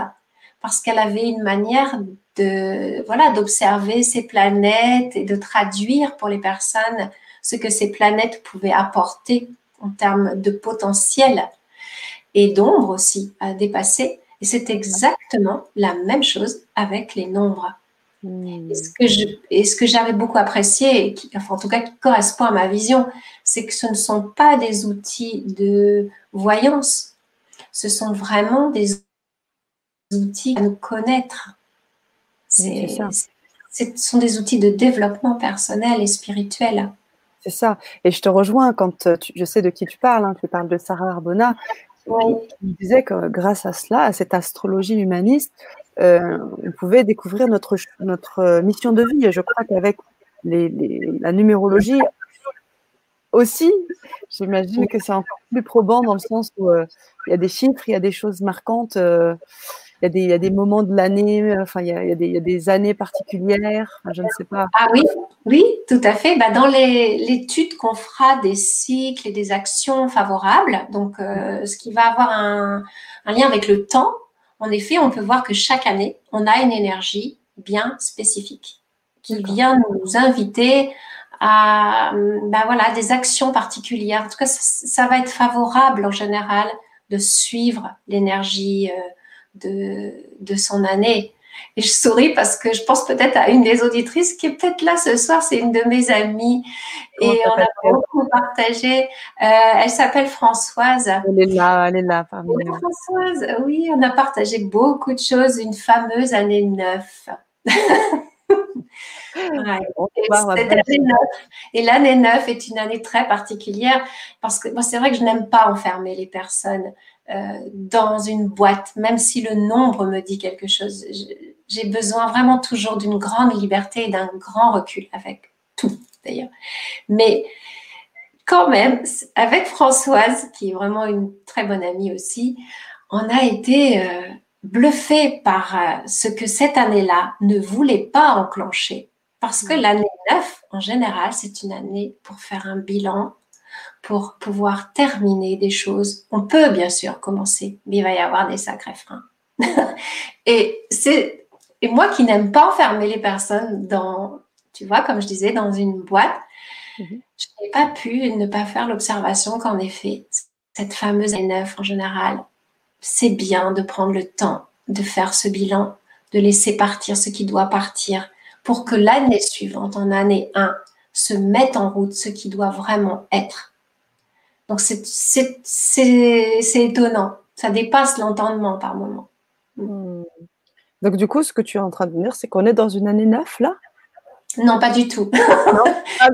parce qu'elle avait une manière de voilà d'observer ces planètes et de traduire pour les personnes ce que ces planètes pouvaient apporter en termes de potentiel et d'ombre aussi à dépasser. Et c'est exactement la même chose avec les nombres. Et ce que je, et ce que j'avais beaucoup apprécié, et qui, enfin, en tout cas qui correspond à ma vision, c'est que ce ne sont pas des outils de voyance, ce sont vraiment des outils à nous connaître. C'est, ce sont des outils de développement personnel et spirituel. C'est ça. Et je te rejoins quand je sais de qui tu parles. Hein, tu parles de Sarah Arbona. Oui. Qui disait que grâce à cela, à cette astrologie humaniste, euh, on pouvait découvrir notre, notre euh, mission de vie. Je crois qu'avec la numérologie aussi, j'imagine que c'est encore plus probant dans le sens où euh, il y a des chiffres, il y a des choses marquantes, il, y a des, moments de l'année, enfin, il y, a, des, années particulières, je ne sais pas. Ah oui, oui, tout à fait. Bah, dans l'étude qu'on fera des cycles et des actions favorables, donc ce qui va avoir un lien avec le temps, en effet, on peut voir que chaque année, on a une énergie bien spécifique qui vient nous inviter à ben voilà, des actions particulières. En tout cas, ça, va être favorable en général de suivre l'énergie euh, de, de son année. Et je souris parce que je pense peut-être à une des auditrices qui est peut-être là ce soir, c'est une de mes amies. et on a beaucoup partagé. Euh, elle s'appelle Françoise. Elle est là, elle est là parmi nous. Françoise, oui, on a partagé beaucoup de choses, une fameuse année neuf. Et l'année 9 est une année très particulière parce que moi, c'est vrai que je n'aime pas enfermer les personnes dans une boîte, même si le nombre me dit quelque chose j'ai besoin vraiment toujours d'une grande liberté et d'un grand recul avec tout d'ailleurs. Mais quand même, avec Françoise, qui est vraiment une très bonne amie aussi, on a été euh, bluffé par euh, ce que cette année-là ne voulait pas enclencher. Parce que mm. l'année 9, en général, c'est une année pour faire un bilan, pour pouvoir terminer des choses. On peut bien sûr commencer, mais il va y avoir des sacrés freins. et c'est et moi qui n'aime pas enfermer les personnes dans, tu vois, comme je disais, dans une boîte, mhm. je n'ai pas pu ne pas faire l'observation qu'en effet, cette fameuse année 9 en général, c'est bien de prendre le temps de faire ce bilan, de laisser partir ce qui doit partir pour que l'année suivante, en année 1, se mette en route ce qui doit vraiment être. Donc c'est étonnant, ça dépasse l'entendement par moment. Donc, du coup, ce que tu es en train de dire, c'est qu'on est dans une année 9, là? Non, pas du tout. non, ah,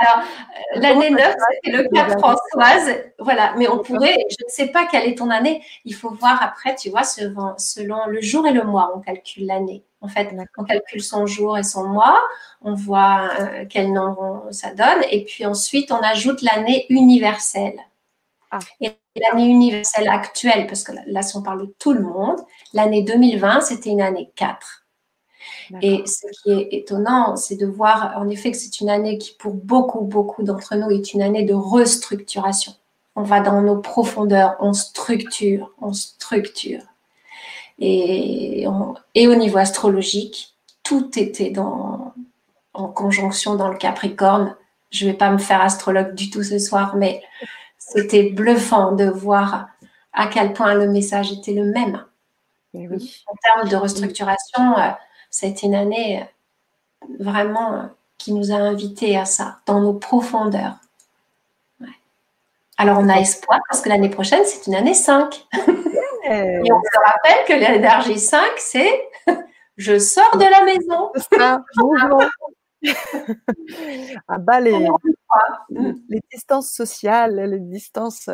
Alors, euh, l'année 9, c'est le cas de Françoise. Voilà, mais on pourrait, je ne sais pas quelle est ton année. Il faut voir après, tu vois, selon, le jour et le mois, on calcule l'année. En fait, on calcule son jour et son mois, on voit euh, quel nombre ça donne, et puis ensuite, on ajoute l'année universelle. Ah. Et l'année universelle actuelle, parce que là, si on parle de tout le monde, l'année 2020, c'était une année 4. Et ce qui est étonnant, c'est de voir en effet que c'est une année qui, pour beaucoup, beaucoup d'entre nous, est une année de restructuration. On va dans nos profondeurs, on structure, on structure. Et, et au niveau astrologique, tout était dans, en conjonction dans le Capricorne. Je ne vais pas me faire astrologue du tout ce soir, mais c'était bluffant de voir à quel point le message était le même. En termes de restructuration, euh, ça a été une année euh, vraiment euh, qui nous a invités à ça, dans nos profondeurs. Alors on a espoir parce que l'année prochaine, c'est une année 5. Et on se rappelle que l'énergie 5, c'est je sors de la maison. les, les, distances sociales, les distances,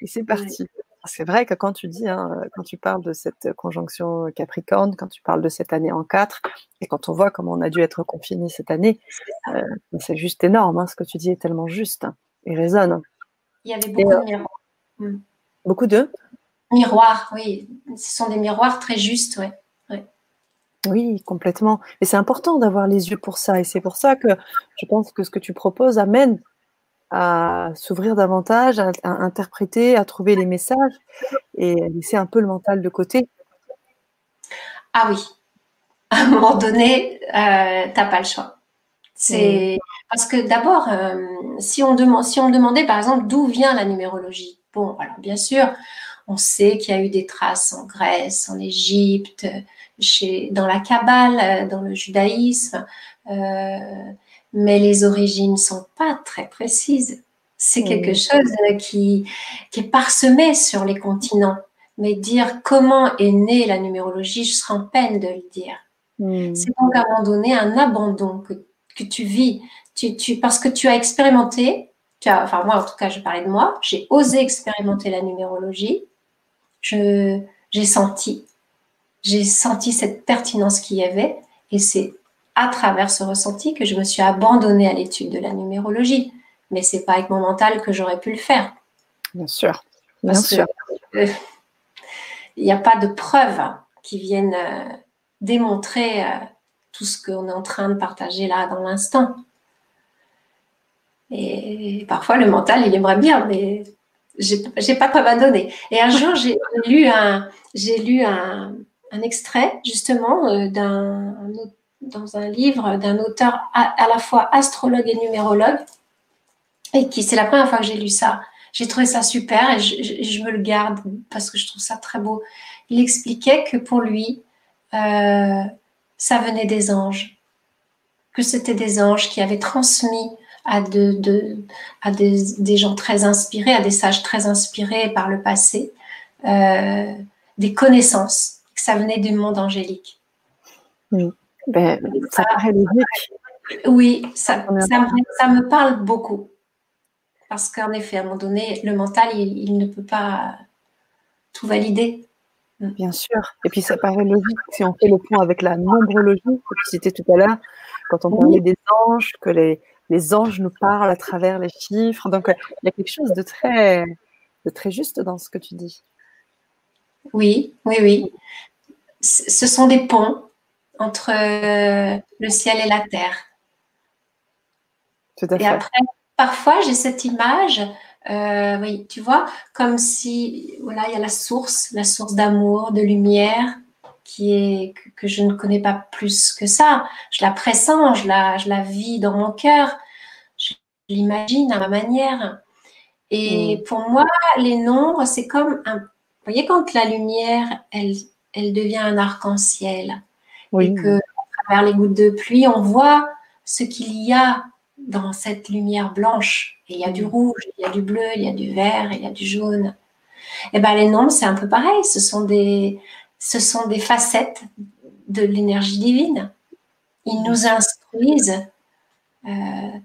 et c'est parti. C'est vrai que quand tu dis, hein, quand tu parles de cette conjonction Capricorne, quand tu parles de cette année en 4, et quand on voit comment on a dû être confiné cette année, euh, c'est juste énorme. Hein, ce que tu dis est tellement juste hein, et résonne. Il y avait beaucoup de euh, miroirs. Hmm. Beaucoup de? Miroirs, oui. Ce sont des miroirs très justes, ouais. Oui, complètement. Et c'est important d'avoir les yeux pour ça. Et c'est pour ça que je pense que ce que tu proposes amène à s'ouvrir davantage, à, interpréter, à trouver les messages et à laisser un peu le mental de côté. Ah oui. À un moment donné, euh, t'as pas le choix. C'est parce que d'abord, euh, si, on demande, si on demandait par exemple d'où vient la numérologie, bon, alors bien sûr, on sait qu'il y a eu des traces en Grèce, en Égypte, dans la Kabbale, euh, dans le judaïsme, euh, mais les origines sont pas très précises. C'est quelque chose euh, qui, qui est parsemé sur les continents. Mais dire comment est née la numérologie, je serais en peine de le dire. Hmm. C'est donc à un moment donné un abandon que, que tu vis. Tu, tu, parce que tu as expérimenté, tu as, enfin moi en tout cas je parlais de moi, j'ai osé expérimenter la numérologie, j'ai senti, j'ai senti cette pertinence qu'il y avait et c'est à travers ce ressenti que je me suis abandonnée à l'étude de la numérologie. Mais c'est pas avec mon mental que j'aurais pu le faire. Bien sûr. Bien sûr. Euh, il n'y a pas de preuves qui viennent euh, démontrer euh, tout ce qu'on est en train de partager là dans l'instant. Et parfois, le mental, il aimerait bien, mais j'ai pas de preuve à donner. Et un jour, j'ai lu un, j'ai lu un, un extrait justement d'un dans un livre d'un auteur à, la fois astrologue et numérologue et qui c'est la première fois que j'ai lu ça. J'ai trouvé ça super et je, me le garde parce que je trouve ça très beau. Il expliquait que pour lui, euh, ça venait des anges, que c'était des anges qui avaient transmis à, de, à des, gens très inspirés, à des sages très inspirés par le passé, euh, des connaissances ça venait du monde angélique. Ben, ça paraît logique. Oui, ça, me, parle beaucoup. Parce qu'en effet, à un moment donné, le mental, il, ne peut pas tout valider. Mm. Bien sûr. Et puis ça paraît logique si on fait le point avec la nombrologie que tu citais tout à l'heure, quand on parlait des anges, que les, les, anges nous parlent à travers les chiffres. Donc il y a quelque chose de très, de très juste dans ce que tu dis. Oui, oui, oui ce sont des ponts entre euh, le ciel et la terre. Et après, parfois, j'ai cette image, euh, oui, tu vois, comme si, voilà, il y a la source, la source d'amour, de lumière, qui est que, je ne connais pas plus que ça. Je la pressens, je la, je la vis dans mon cœur, je l'imagine à ma manière. Et mm. pour moi, les nombres, c'est comme un. Vous voyez, quand la lumière, elle, elle devient un arc-en-ciel. Et que, à travers les gouttes de pluie, on voit ce qu'il y a dans cette lumière blanche. Et il y a du rouge, il y a du bleu, il y a du vert, il y a du jaune. Et eh ben les nombres, c'est un peu pareil. Ce sont des, ce sont des facettes de l'énergie divine. Ils nous instruisent euh,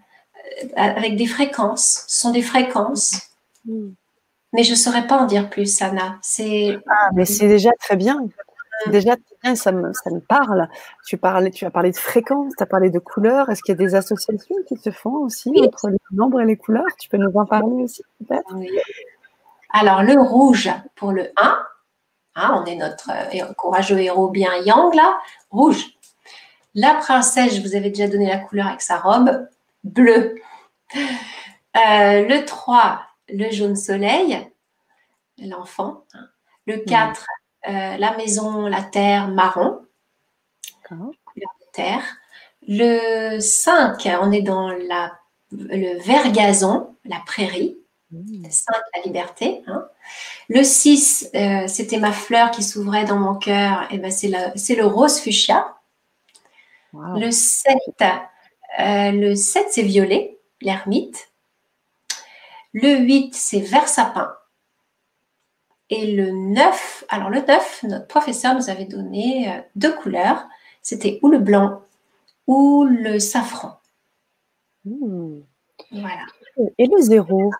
avec des fréquences. Ce sont des fréquences. Mm. Mais je ne saurais pas en dire plus, Anna. Ah, mais c'est déjà très bien. Déjà ça me, ça me parle. Tu, parlais, tu as parlé de fréquence, tu as parlé de couleurs. Est-ce qu'il y a des associations qui se font aussi entre les nombres et les couleurs? Tu peux nous en parler aussi, peut-être? Alors, le rouge pour le 1. Hein, on est notre euh, courageux héros bien yang là. Rouge. La princesse, je vous avais déjà donné la couleur avec sa robe. Bleu. Euh, le 3, le jaune soleil. L'enfant. Hein. Le 4, euh, la maison, la terre, marron. Couleur de terre. Le 5, on est dans la, le vert gazon, la prairie. 5, mmh. la liberté. Hein. Le 6, euh, c'était ma fleur qui s'ouvrait dans mon cœur. Et ben c'est, le rose fuchsia. Le 7, euh, le 7 c'est violet, l'ermite. Le 8, c'est vert sapin. Et le 9, alors le 9, notre professeur nous avait donné euh, deux couleurs. C'était ou le blanc ou le safran. Mmh. Voilà. Et le zéro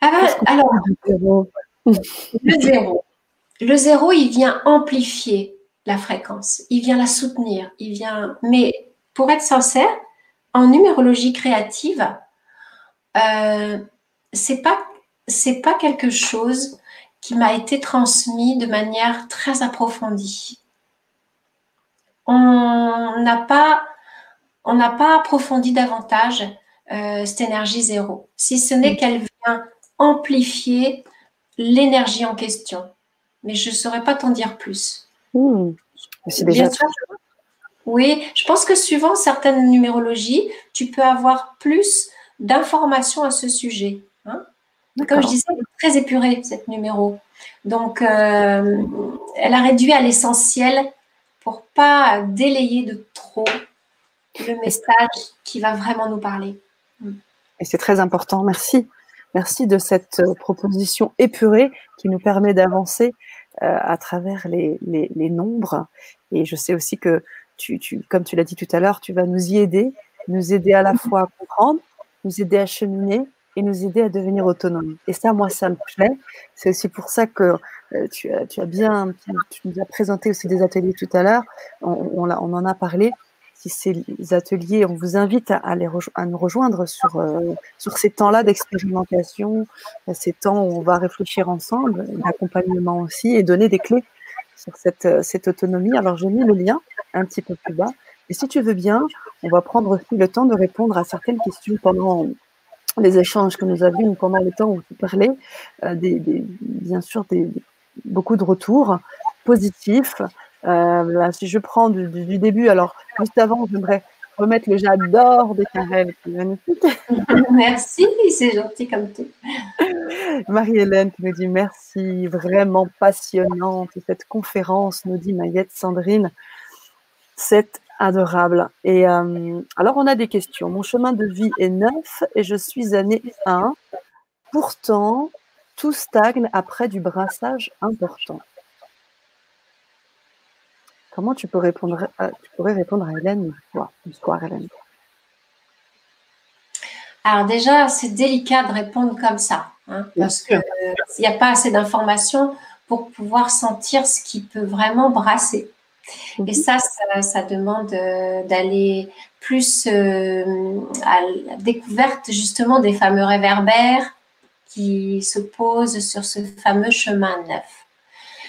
ah, alors, le zéro. Le zéro, il vient amplifier la fréquence, il vient la soutenir, il vient. Mais pour être sincère, en numérologie créative, euh, c'est pas c'est pas quelque chose qui m'a été transmis de manière très approfondie. On n'a pas on n'a pas approfondi davantage euh, cette énergie zéro, si ce n'est mm. qu'elle vient amplifier l'énergie en question. Mais je ne saurais pas t'en dire plus. Mm. C'est déjà Oui, je pense que suivant certaines numérologies, tu peux avoir plus d'informations à ce sujet. Comme je disais, elle est très épurée, cette numéro. Donc, euh, elle a réduit à l'essentiel pour pas délayer de trop le message qui va vraiment nous parler. Et c'est très important. Merci. Merci de cette euh, proposition épurée qui nous permet d'avancer euh, à travers les, nombres. Et je sais aussi que, tu, comme tu l'as dit tout à l'heure, tu vas nous y aider, nous aider à la fois à comprendre, nous aider à cheminer et nous aider à devenir autonomes. Et ça, moi, ça me plaît. C'est aussi pour ça que euh, tu, as, bien, tu, nous as présenté aussi des ateliers tout à l'heure. On, en a parlé ces ateliers, on vous invite à, à nous rejoindre sur, euh, sur ces temps-là d'expérimentation, ces temps où on va réfléchir ensemble, d'accompagnement aussi, et donner des clés sur cette, euh, cette autonomie. Alors, j'ai mis le lien un petit peu plus bas. Et si tu veux bien, on va prendre le temps de répondre à certaines questions pendant les échanges que nous avions, pendant le temps où tu parlais, euh, des, bien sûr, des, beaucoup de retours positifs, euh, si je prends du, début, alors juste avant, j'aimerais remettre le j'adore de Karel, qui est magnifique. Merci, c'est gentil comme tout. Marie-Hélène qui nous dit merci, vraiment passionnante. Cette conférence, nous dit Maillette Sandrine, c'est adorable. Et euh, alors, on a des questions. Mon chemin de vie est neuf et je suis année 1. Pourtant, tout stagne après du brassage important. Comment tu, peux répondre tu pourrais répondre à Hélène Bonsoir Hélène. Alors déjà, c'est délicat de répondre comme ça, hein, parce qu'il n'y a pas assez d'informations pour pouvoir sentir ce qui peut vraiment brasser. Et mhm. ça, ça, demande euh, d'aller plus euh, à la découverte justement des fameux réverbères qui se posent sur ce fameux chemin neuf.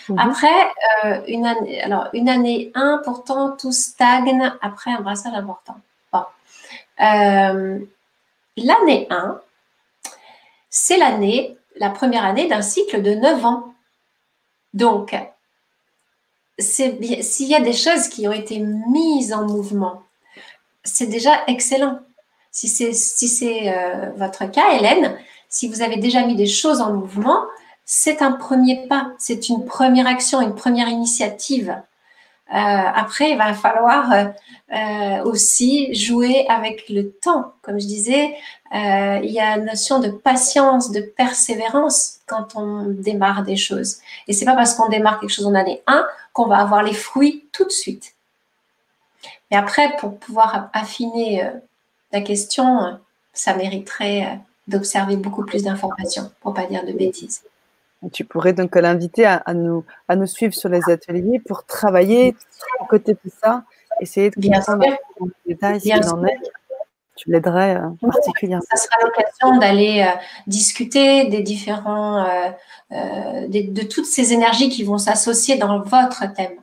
Mhm. Après, euh, une, année, alors, une année 1, pourtant, tout stagne après un brassage important. Euh, l'année 1, c'est l'année, la première année d'un cycle de 9 ans. Donc, s'il y a des choses qui ont été mises en mouvement, c'est déjà excellent. Si c'est si euh, votre cas, Hélène, si vous avez déjà mis des choses en mouvement, c'est un premier pas, c'est une première action, une première initiative. Euh, après, il va falloir euh, euh, aussi jouer avec le temps. Comme je disais, il y a une notion de patience, de persévérance quand on démarre des choses. Et c'est pas parce qu'on démarre quelque chose en année 1 qu'on va avoir les fruits tout de suite. Et après, pour pouvoir affiner la question, ça mériterait d'observer beaucoup plus d'informations, pour pas dire de bêtises. Tu pourrais donc l'inviter à, nous, à nous suivre sur les ateliers pour travailler à côté de ça, essayer de comprendre en détail qu'il en est. tu l'aiderais particulièrement. Ça sera l'occasion d'aller discuter des différents, de toutes ces énergies qui vont s'associer dans votre thème.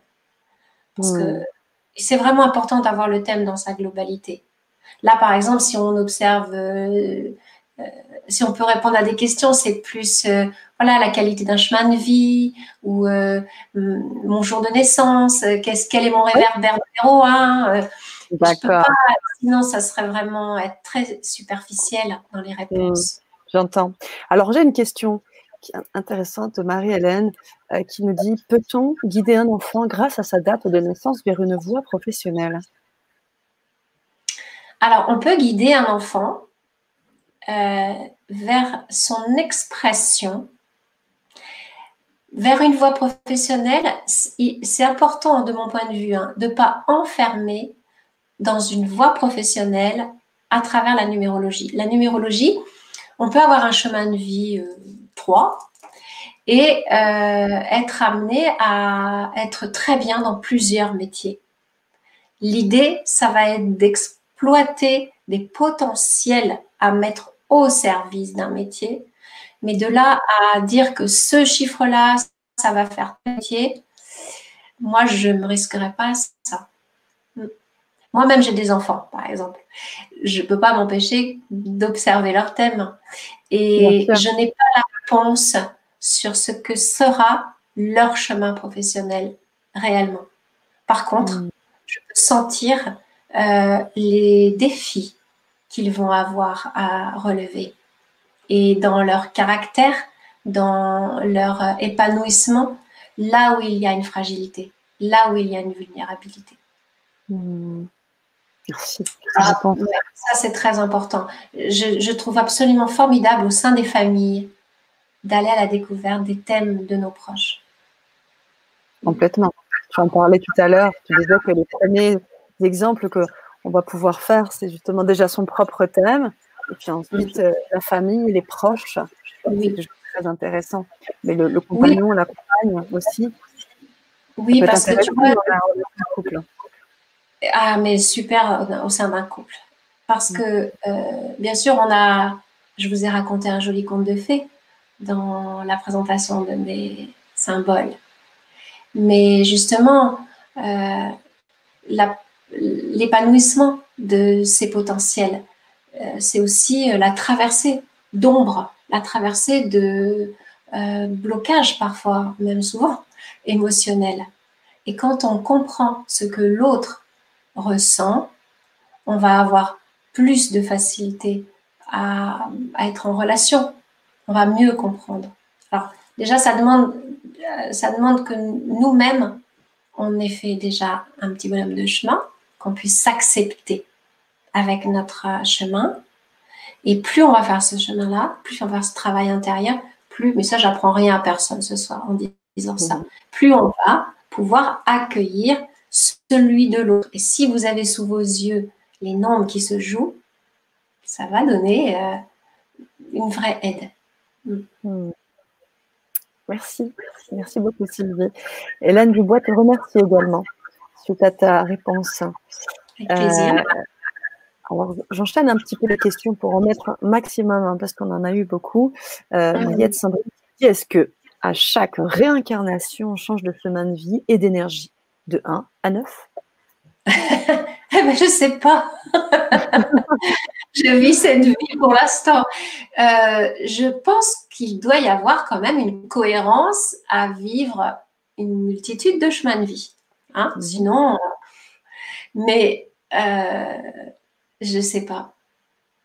Parce que c'est vraiment important d'avoir le thème dans sa globalité. Là, par exemple, si on observe, euh, euh, si on peut répondre à des questions, c'est plus euh, voilà la qualité d'un chemin de vie ou mon jour de naissance, qu'est-ce quel est mon réverbère numéro 1. D'accord. Sinon, ça serait vraiment être très superficiel dans les réponses. Hmm, j'entends. Alors, j'ai une question intéressante de Marie-Hélène qui nous dit Peut-on guider un enfant grâce à sa date de naissance vers une voie professionnelle? Alors, on peut guider un enfant euh, vers son expression, vers une voie professionnelle. C'est important, de mon point de vue, hein, de ne pas enfermer dans une voie professionnelle à travers la numérologie. La numérologie, on peut avoir un chemin de vie 3 euh, et euh, être amené à être très bien dans plusieurs métiers. L'idée, ça va être d'exprimer exploiter des potentiels à mettre au service d'un métier. Mais de là à dire que ce chiffre-là, ça va faire métier, moi, je ne me risquerais pas ça. Moi-même, j'ai des enfants, par exemple. Je ne peux pas m'empêcher d'observer leur thème. Et je n'ai pas la réponse sur ce que sera leur chemin professionnel réellement. Par contre, hmm. je peux sentir euh, les défis qu'ils vont avoir à relever. Et dans leur caractère, dans leur épanouissement, là où il y a une fragilité, là où il y a une vulnérabilité. Hmm. Merci. Ah, ça, c'est très important. Je, je, trouve absolument formidable au sein des familles d'aller à la découverte des thèmes de nos proches. Complètement. Tu en parlais tout à l'heure. Tu disais que les premiers exemples que on va pouvoir faire, c'est justement déjà son propre thème, et puis ensuite euh, la famille, les proches. C'est très intéressant. Mais le, compagnon, la compagne aussi. Oui, parce que tu vois. Couple. Ah, mais super au sein d'un couple. Parce mm. que, euh, bien sûr, on a. Je vous ai raconté un joli conte de fées dans la présentation de mes symboles. Mais justement, euh, la l'épanouissement de ces potentiels. Euh, c'est aussi euh, la traversée d'ombre, la traversée de euh, blocage parfois, même souvent, émotionnel. Et quand on comprend ce que l'autre ressent, on va avoir plus de facilité à, être en relation. On va mieux comprendre. Alors, déjà, ça demande, ça demande que nous-mêmes, on ait fait déjà un petit bonhomme de chemin qu'on puisse s'accepter avec notre euh, chemin. Et plus on va faire ce chemin-là, plus on va faire ce travail intérieur, plus, mais ça, j'apprends rien à personne ce soir en disant ça, mhm. plus on va pouvoir accueillir celui de l'autre. Et si vous avez sous vos yeux les nombres qui se jouent, ça va donner euh, une vraie aide. Mm. Mm. Merci. Merci beaucoup Sylvie. Hélène Dubois te remercie également suite à ta réponse. Avec plaisir. Euh, alors, j'enchaîne un petit peu les questions pour en mettre un maximum, hein, parce qu'on en a eu beaucoup. Euh, Mariette Sandrine est-ce que à chaque réincarnation, on change de chemin de vie et d'énergie? De 1 à 9 eh ben, Je ne sais pas. je vis cette vie pour l'instant. Euh, je pense qu'il doit y avoir quand même une cohérence à vivre une multitude de chemins de vie. Hein? Sinon, mais euh, je ne sais pas.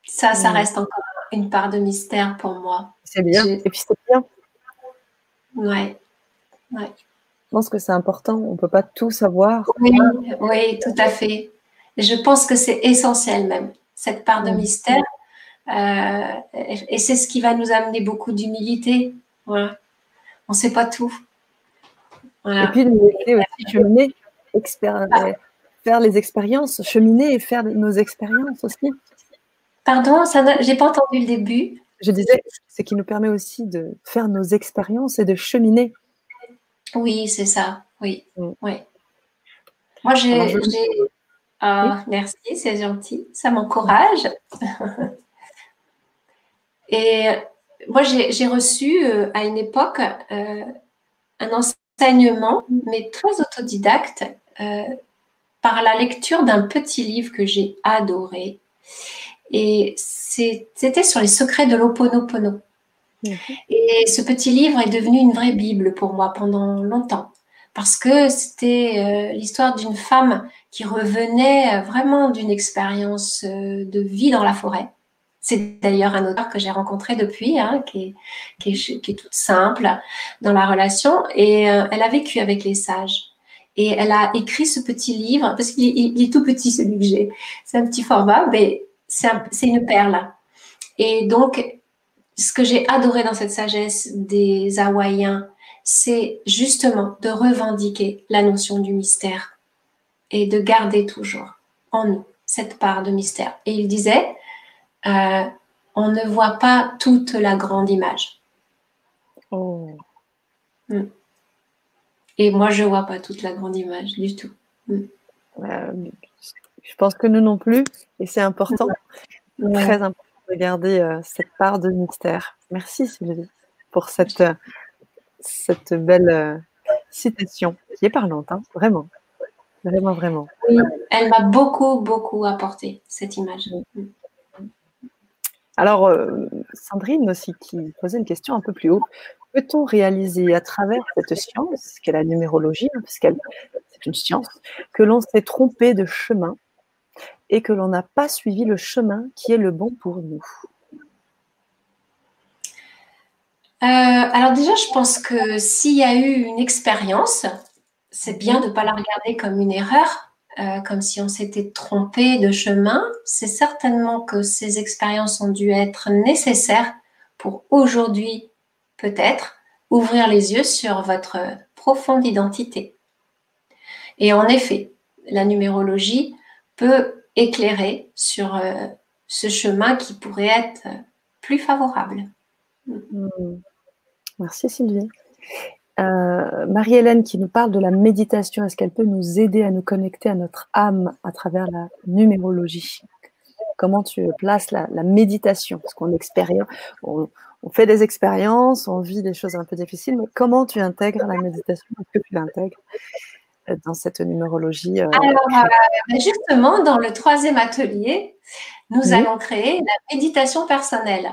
Ça, ça mhm. reste encore une part de mystère pour moi. C'est bien. Et puis c'est bien. Ouais. ouais. Je pense que c'est important. On ne peut pas tout savoir. Oui, oui, tout à fait. Je pense que c'est essentiel même, cette part de mhm. mystère. Euh, et c'est ce qui va nous amener beaucoup d'humilité. Voilà. On ne sait pas tout. Et puis, aussi cheminer, euh, faire les expériences, cheminer et faire nos expériences aussi. Pardon, je n'ai pas entendu le début. Je disais, c'est qui nous permet aussi de faire nos expériences et de cheminer. Oui, c'est ça. Oui. Mm. oui. Moi, j'ai Ah, merci, c'est gentil, ça m'encourage. Et moi, j'ai reçu euh, à une époque euh, un enseignement, mais très autodidacte, euh, par la lecture d'un petit livre que j'ai adoré. Et c'était sur les secrets de l'Oponopono. Mhm. Et ce petit livre est devenu une vraie Bible pour moi pendant longtemps. Parce que c'était l'histoire d'une femme qui revenait vraiment d'une expérience de vie dans la forêt c'est d'ailleurs un auteur que j'ai rencontré depuis, hein, qui, est, qui, toute simple dans la relation. Et euh, elle a vécu avec les sages. Et elle a écrit ce petit livre, parce qu'il est tout petit celui que j'ai. C'est un petit format, mais c'est une perle. Et donc, ce que j'ai adoré dans cette sagesse des Hawaïens, c'est justement de revendiquer la notion du mystère et de garder toujours en nous cette part de mystère. Et il disait, euh, on ne voit pas toute la grande image. Oh. Hmm. Et moi, je ne vois pas toute la grande image du tout. Hmm. Euh, je pense que nous non plus, et c'est important, très important de garder euh, cette part de mystère. Merci Sylvie pour cette, cette belle citation qui est parlante, hein, vraiment. Vraiment, vraiment. Oui, elle m'a beaucoup, beaucoup apporté, cette image. Hmm. Alors, euh, Sandrine aussi qui posait une question un peu plus haut. Peut-on réaliser à travers cette science, qu'est la numérologie, hein, puisqu'elle c'est une science, que l'on s'est trompé de chemin et que l'on n'a pas suivi le chemin qui est le bon pour nous? Euh, Alors déjà, je pense que s'il y a eu une expérience, c'est bien de ne pas la regarder comme une erreur, euh, comme si on s'était trompé de chemin, c'est certainement que ces expériences ont dû être nécessaires pour aujourd'hui, peut-être, ouvrir les yeux sur votre profonde identité. Et en effet, la numérologie peut éclairer sur euh, ce chemin qui pourrait être plus favorable. Hmm. Merci Sylvie. Euh, Marie-Hélène qui nous parle de la méditation, est-ce qu'elle peut nous aider à nous connecter à notre âme à travers la numérologie? Comment tu places la, méditation? Parce qu'on on, on, fait des expériences, on vit des choses un peu difficiles, mais comment tu intègres la méditation? Est-ce que tu l'intègres euh, dans cette numérologie euh, Alors, ben justement, dans le troisième atelier, nous allons créer la méditation personnelle.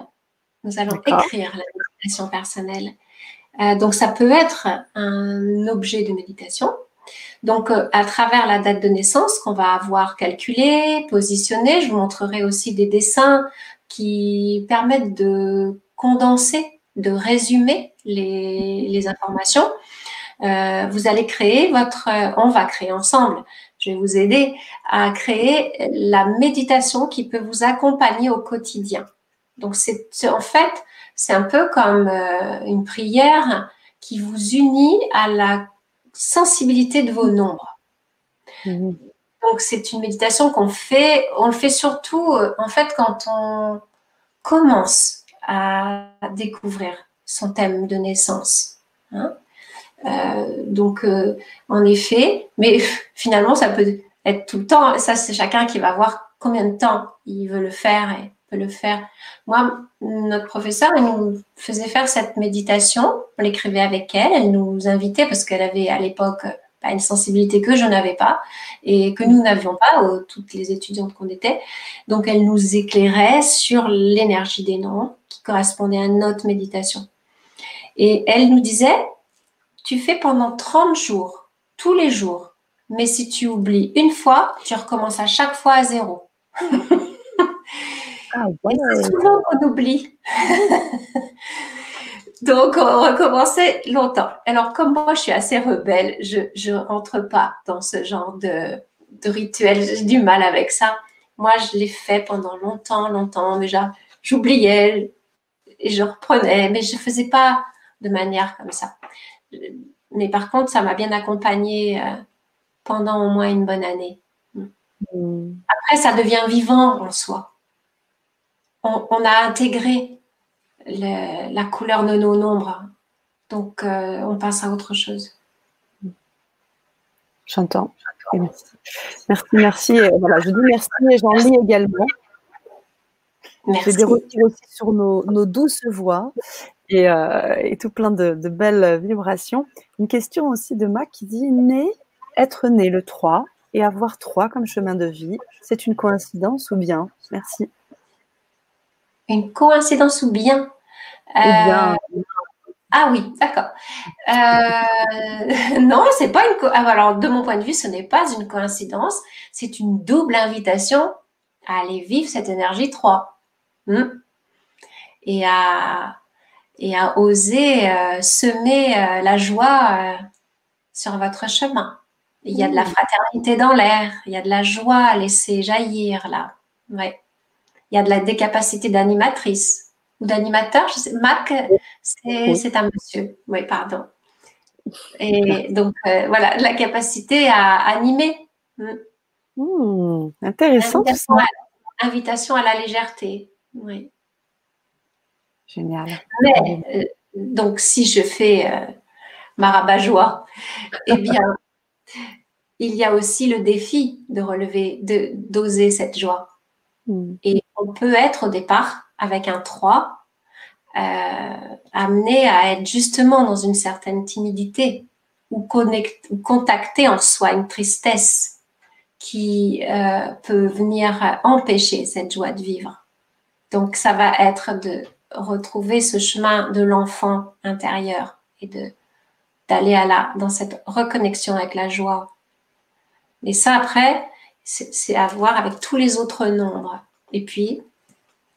Nous allons écrire la méditation personnelle. Euh, donc, ça peut être un objet de méditation. Donc, euh, à travers la date de naissance qu'on va avoir calculée, positionnée, je vous montrerai aussi des dessins qui permettent de condenser, de résumer les, informations. Euh, vous allez créer votre, on va créer ensemble. Je vais vous aider à créer la méditation qui peut vous accompagner au quotidien. Donc, c'est en fait c'est un peu comme euh, une prière qui vous unit à la sensibilité de vos nombres. Mhm. Donc c'est une méditation qu'on fait, on le fait surtout euh, en fait quand on commence à découvrir son thème de naissance. Hein. Euh, donc en effet, mais finalement ça peut être tout le temps. Ça c'est chacun qui va voir combien de temps il veut le faire et le faire. Moi, notre professeur, elle nous faisait faire cette méditation. On l'écrivait avec elle. Elle nous invitait parce qu'elle avait à l'époque une sensibilité que je n'avais pas et que nous n'avions pas, toutes les étudiantes qu'on était. Donc, elle nous éclairait sur l'énergie des noms qui correspondait à notre méditation. Et elle nous disait, tu fais pendant 30 jours, tous les jours. Mais si tu oublies une fois, tu recommences à chaque fois à zéro. Ah, c'est souvent qu'on oublie. Donc, on recommençait longtemps. Alors, comme moi, je suis assez rebelle, je ne rentre pas dans ce genre de, de rituel. J'ai du mal avec ça. Moi, je l'ai fait pendant longtemps, longtemps. Déjà, j'oubliais et je reprenais, mais je ne faisais pas de manière comme ça. Mais par contre, ça m'a bien accompagnée euh, pendant au moins une bonne année. Hmm. Après, ça devient vivant en soi on, a intégré la couleur de nos nombres. Donc, euh, on passe à autre chose. J'entends. Merci. Merci, merci. Voilà, je dis merci et j'en lis également. J'ai des retours aussi sur nos, douces voix euh, et, tout plein de, belles vibrations. Une question aussi de Mac qui dit né, être né le 3 et avoir 3 comme chemin de vie, c'est une coïncidence ou bien? Merci. Une coïncidence ou bien, bien. Euh, ah oui, d'accord. Euh, non, c'est pas une. Ah, alors, de mon point de vue, ce n'est pas une coïncidence. C'est une double invitation à aller vivre cette énergie 3. Hmm. Et, à, et à oser euh, semer euh, la joie sur votre chemin. Il y a de la fraternité dans l'air, il y a de la joie à laisser jaillir là. Ouais. Il y a de la décapacité d'animatrice ou d'animateur. Mac, c'est un monsieur. Oui, pardon. Et donc, euh, voilà, la capacité à animer. Hmm. Hmm, intéressant. Invitation, À, invitation à la légèreté. Oui. Génial. Euh, donc, si je fais euh, ma rabat-joie, eh bien, il y a aussi le défi de relever, de d'oser cette joie. Hmm. Et on peut être au départ avec un 3, euh, amené à être justement dans une certaine timidité ou, ou contacter en soi une tristesse qui euh, peut venir empêcher cette joie de vivre. Donc ça va être de retrouver ce chemin de l'enfant intérieur et de d'aller à la dans cette reconnexion avec la joie. Et ça après, c'est à voir avec tous les autres nombres. Et puis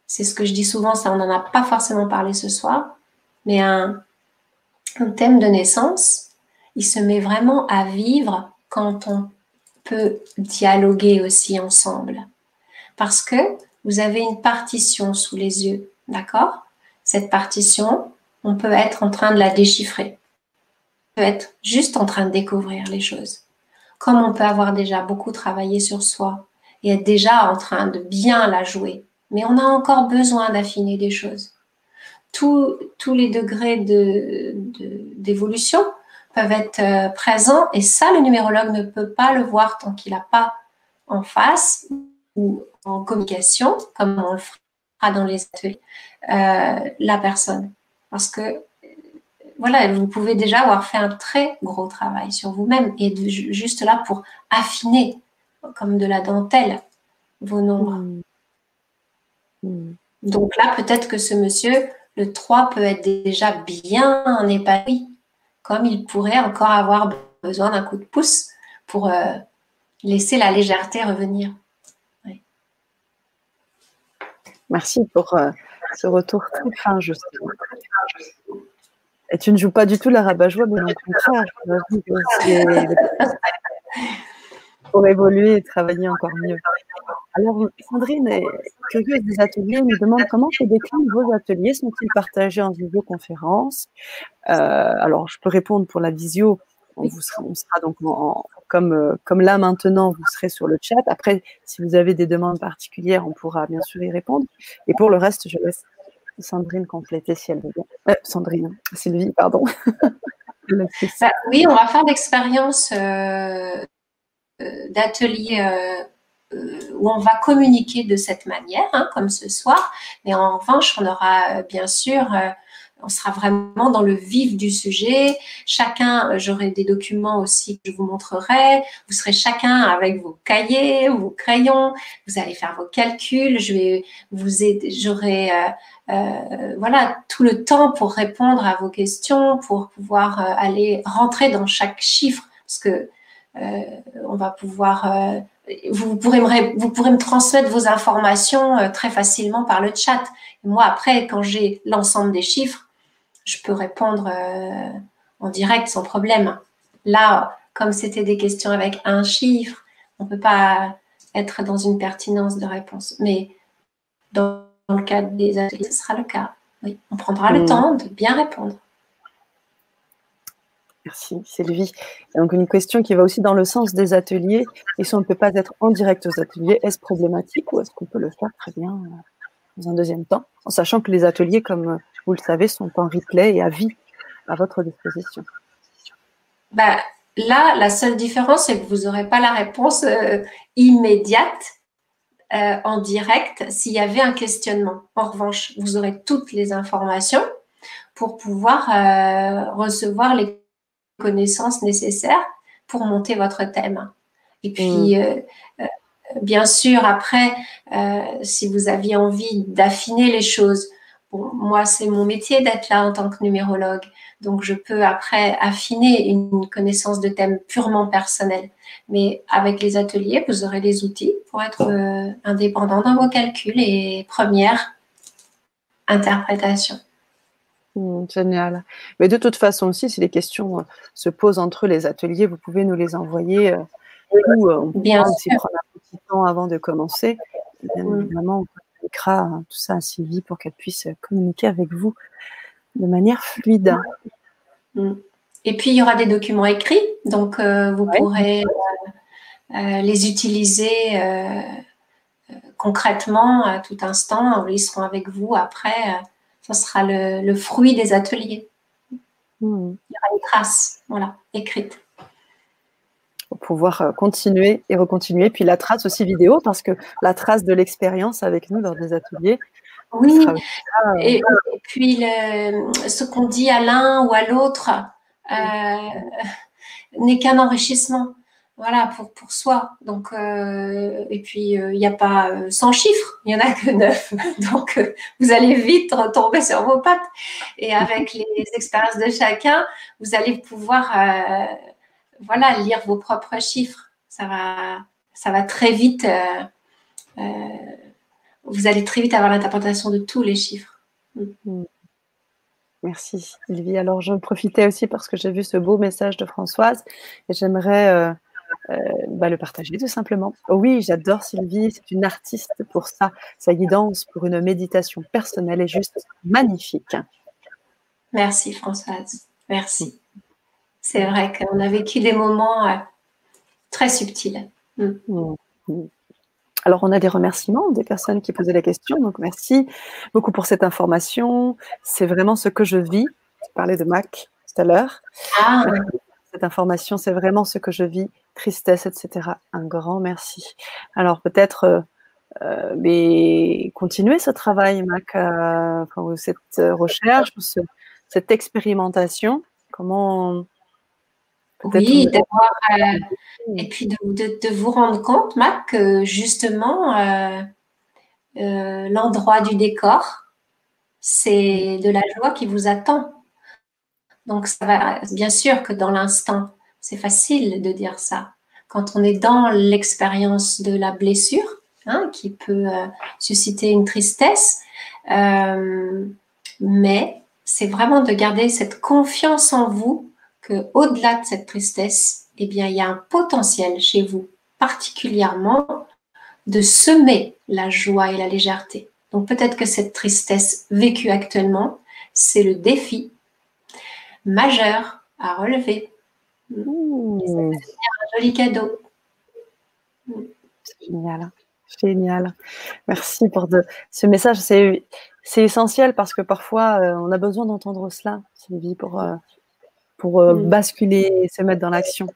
c'est ce que je dis souvent, ça on n'en a pas forcément parlé ce soir, mais un, thème de naissance, il se met vraiment à vivre quand on peut dialoguer aussi ensemble. Parce que vous avez une partition sous les yeux, d'accord? Cette partition, on peut être en train de la déchiffrer. On peut être juste en train de découvrir les choses. Comme on peut avoir déjà beaucoup travaillé sur soi et être déjà en train de bien la jouer, mais on a encore besoin d'affiner des choses. Tous, les degrés d'évolution de, peuvent être euh, présents et ça, le numérologue ne peut pas le voir tant qu'il n'a pas en face ou en communication, comme on le fera dans les ateliers, euh, la personne. Parce que voilà, vous pouvez déjà avoir fait un très gros travail sur vous-même et juste là pour affiner, comme de la dentelle, vos nombres. Hmm. Hmm. Donc là, peut-être que ce monsieur, le 3 peut être déjà bien épanoui, comme il pourrait encore avoir besoin d'un coup de pouce pour euh, laisser la légèreté revenir. Merci pour euh, ce retour très fin, justement. Et tu ne joues pas du tout la rabat-joie, mais au contraire, pour évoluer et travailler encore mieux. Alors, Sandrine est curieuse des ateliers, nous demande comment se déclinent vos ateliers Sont-ils partagés en visioconférence euh, Alors, je peux répondre pour la visio. On, sera, on sera donc comme, euh, comme là maintenant, vous serez sur le chat. Après, si vous avez des demandes particulières, on pourra bien sûr y répondre. Et pour le reste, je laisse Sandrine compléter si elle veut bien. Euh, Sandrine, Sylvie, pardon. Bah oui, on va faire l'expérience d'atelier euh, où on va communiquer de cette manière, hein, comme ce soir. Mais en revanche, on aura euh, bien sûr, euh, on sera vraiment dans le vif du sujet. Chacun, j'aurai des documents aussi que je vous montrerai. Vous serez chacun avec vos cahiers, vos crayons. Vous allez faire vos calculs. Je vais vous aider. J'aurai voilà tout le temps pour répondre à vos questions, pour pouvoir aller rentrer dans chaque chiffre, parce que on va pouvoir vous pourrez, me, vous pourrez me transmettre vos informations euh, très facilement par le chat. moi, après, quand j'ai l'ensemble des chiffres, je peux répondre euh, en direct sans problème. Là, comme c'était des questions avec un chiffre, on ne peut pas être dans une pertinence de réponse. Mais dans, le cadre des ateliers, ce sera le cas. Oui, on prendra le mmh. temps de bien répondre. Merci Sylvie. donc une question qui va aussi dans le sens des ateliers. Et si on ne peut pas être en direct aux ateliers, est-ce problématique ou est-ce qu'on peut le faire très bien euh, dans un deuxième temps, en sachant que les ateliers, comme vous le savez, sont en replay et à vie à votre disposition? Bah, là, la seule différence, c'est que vous n'aurez pas la réponse euh, immédiate euh, en direct s'il y avait un questionnement. En revanche, vous aurez toutes les informations pour pouvoir euh, recevoir les connaissances nécessaires pour monter votre thème. Et puis, mm. bien sûr, après, si vous aviez envie d'affiner les choses, moi, c'est mon métier d'être là en tant que numérologue. Donc, je peux après affiner une connaissance de thème purement personnel. Mais avec les ateliers, vous aurez les outils pour être euh, indépendant dans vos calculs et première interprétation. Hmm, génial. Mais de toute façon aussi, si les questions euh, se posent entre les ateliers, vous pouvez nous les envoyer euh, ou on Bien aussi prendre un petit temps avant de commencer. Bien évidemment, on écrira hein, tout ça à Sylvie pour qu'elle puisse communiquer avec vous de manière fluide. Mm. Et puis, il y aura des documents écrits, donc euh, vous pourrez euh, euh, les utiliser concrètement à tout instant. Ils seront avec vous après. Ce sera le, fruit des ateliers. Mm. Il y aura une trace, voilà, écrite pour pouvoir continuer et recontinuer. Puis la trace aussi vidéo, parce que la trace de l'expérience avec nous lors des ateliers, oui, euh, et, puis ce qu'on dit à l'un ou à l'autre euh, n'est qu'un enrichissement. Voilà, pour, pour soi. Donc, euh, et puis, il n'y a pas 100 chiffres, il n'y en a que 9. Donc, vous allez vite retomber sur vos pattes. Et avec les expériences de chacun, vous allez pouvoir voilà, lire vos propres chiffres. Ça va, ça va très vite vous allez très vite avoir l'interprétation de tous les chiffres. Mm. Merci Sylvie. Alors je profitais aussi parce que j'ai vu ce beau message de Françoise et j'aimerais euh, euh, bah, le partager tout simplement. Oh oui, j'adore Sylvie, c'est une artiste pour ça. Sa guidance pour une méditation personnelle est juste magnifique. Merci Françoise, merci. C'est vrai qu'on a vécu des moments euh, très subtils. Mm. Mm. Alors, on a des remerciements des personnes qui posaient la question. Donc, merci beaucoup pour cette information. C'est vraiment ce que je vis. Tu parlais de Mac tout à l'heure. Ah. Cette information, c'est vraiment ce que je vis. Tristesse, etc. Un grand merci. Alors, peut-être, euh, euh, mais continuer ce travail, Mac, euh, cette recherche, cette expérimentation. Comment oui, euh, et puis de, vous rendre compte, Mac, que justement, l'endroit du décor, c'est de la joie qui vous attend. Donc, ça va, bien sûr que dans l'instant, c'est facile de dire ça. Quand on est dans l'expérience de la blessure, hein, qui peut susciter une tristesse, mais c'est vraiment de garder cette confiance en vous au-delà de cette tristesse, eh bien, il y a un potentiel chez vous, particulièrement de semer la joie et la légèreté. Donc peut-être que cette tristesse vécue actuellement, c'est le défi majeur à relever. Mmh. un joli cadeau. Génial. Génial. Merci pour ce message. C'est, essentiel parce que parfois, euh, on a besoin d'entendre cela, Sylvie, pour, euh, pour euh, mm. basculer et se mettre dans l'action.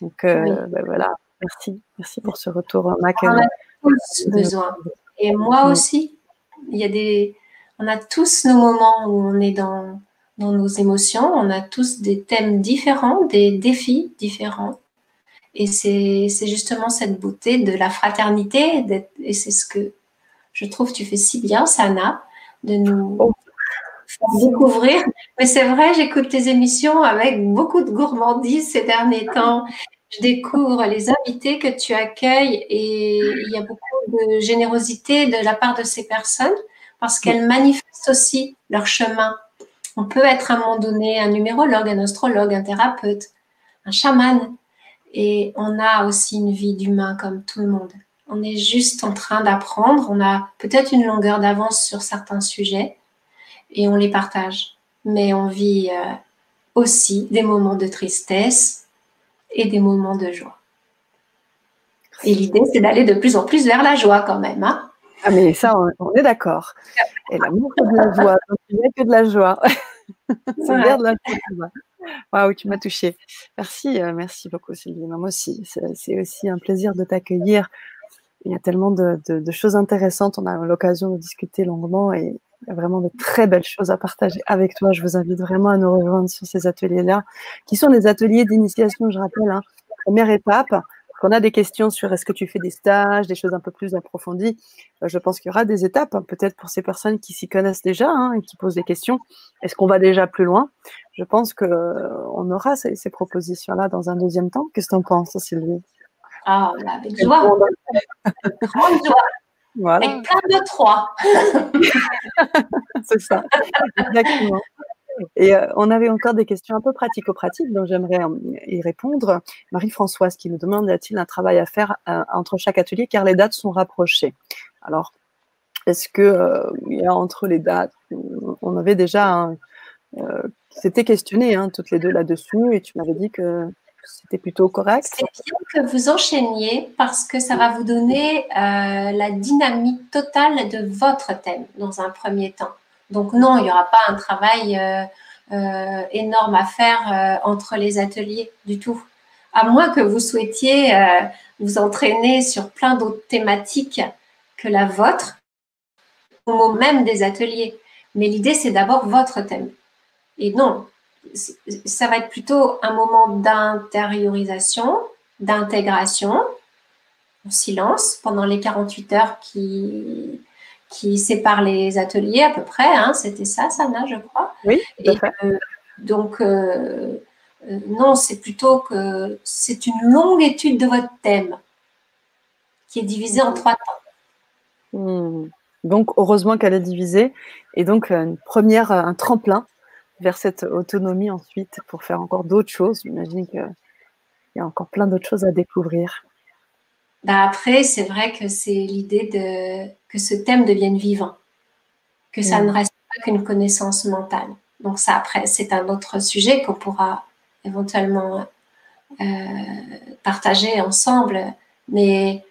Donc ben voilà, merci, merci pour ce retour, Mac. On a tous besoin. Et moi mm. aussi, il y a des, on a tous nos moments où on est dans, dans nos émotions. On a tous des thèmes différents, des défis différents. Et c'est justement cette beauté de la fraternité. Et c'est ce que je trouve tu fais si bien, Sana, de nous, oh découvrir. Mais c'est vrai, j'écoute tes émissions avec beaucoup de gourmandise ces derniers temps. Je découvre les invités que tu accueilles et il y a beaucoup de générosité de la part de ces personnes parce qu'elles manifestent aussi leur chemin. On peut être à un moment donné un numérologue, un astrologue, un thérapeute, un chaman et on a aussi une vie d'humain comme tout le monde. On est juste en train d'apprendre, on a peut-être une longueur d'avance sur certains sujets, et on les partage. Mais on vit euh, aussi des moments de tristesse et des moments de joie. Et l'idée, c'est d'aller de plus en plus vers la joie quand même. Hein ah, mais ça, on, est d'accord. Et l'amour, c'est de la joie. Donc, il n'y a que de la joie. c'est bien de la joie. Waouh, tu m'as touchée. Merci, euh, merci beaucoup Sylvie. Moi aussi, c'est aussi un plaisir de t'accueillir. Il y a tellement de, choses intéressantes. On a l'occasion de discuter longuement et il y a vraiment de très belles choses à partager avec toi. Je vous invite vraiment à nous rejoindre sur ces ateliers-là, qui sont des ateliers d'initiation, je rappelle. Hein. Première étape, on a des questions sur est-ce que tu fais des stages, des choses un peu plus approfondies, euh, je pense qu'il y aura des étapes, hein, peut-être pour ces personnes qui s'y connaissent déjà hein, et qui posent des questions. Est-ce qu'on va déjà plus loin? Je pense qu'on euh, aura ces, propositions-là dans un deuxième temps. Qu'est-ce que tu en penses, Sylvie? Ah, avec joie. Grande joie. Voilà. Avec plein de trois. C'est ça, exactement. Et euh, on avait encore des questions un peu pratico-pratiques, dont j'aimerais euh, y répondre. Marie-Françoise qui nous demande y a-t-il un travail à faire euh, entre chaque atelier car les dates sont rapprochées? Alors, est-ce que y a entre les dates On avait déjà c'était questionné hein, toutes les deux là-dessus et tu m'avais dit que c'était plutôt correct? C'est bien que vous enchaîniez parce que ça va vous donner la dynamique totale de votre thème dans un premier temps. Donc non, il n'y aura pas un travail euh, euh, énorme à faire euh, entre les ateliers du tout. À moins que vous souhaitiez vous entraîner sur plein d'autres thématiques que la vôtre, au même des ateliers. Mais l'idée, c'est d'abord votre thème. Et non, ça va être plutôt un moment d'intériorisation, d'intégration, en silence, pendant les 48 heures qui, qui sépare les ateliers à peu près. Hein, C'était ça, Sana, je crois. Oui, euh, donc, euh, euh, non, c'est plutôt que c'est une longue étude de votre thème qui est divisée en trois temps. Hmm. Donc, heureusement qu'elle est divisée. Et donc, une première, un tremplin vers cette autonomie ensuite pour faire encore d'autres choses. J'imagine qu'il y a encore plein d'autres choses à découvrir. Bah, après, c'est vrai que c'est l'idée de que ce thème devienne vivant, que ça mm. ne reste pas qu'une connaissance mentale. Donc ça, après, c'est un autre sujet qu'on pourra éventuellement euh, partager ensemble. Mais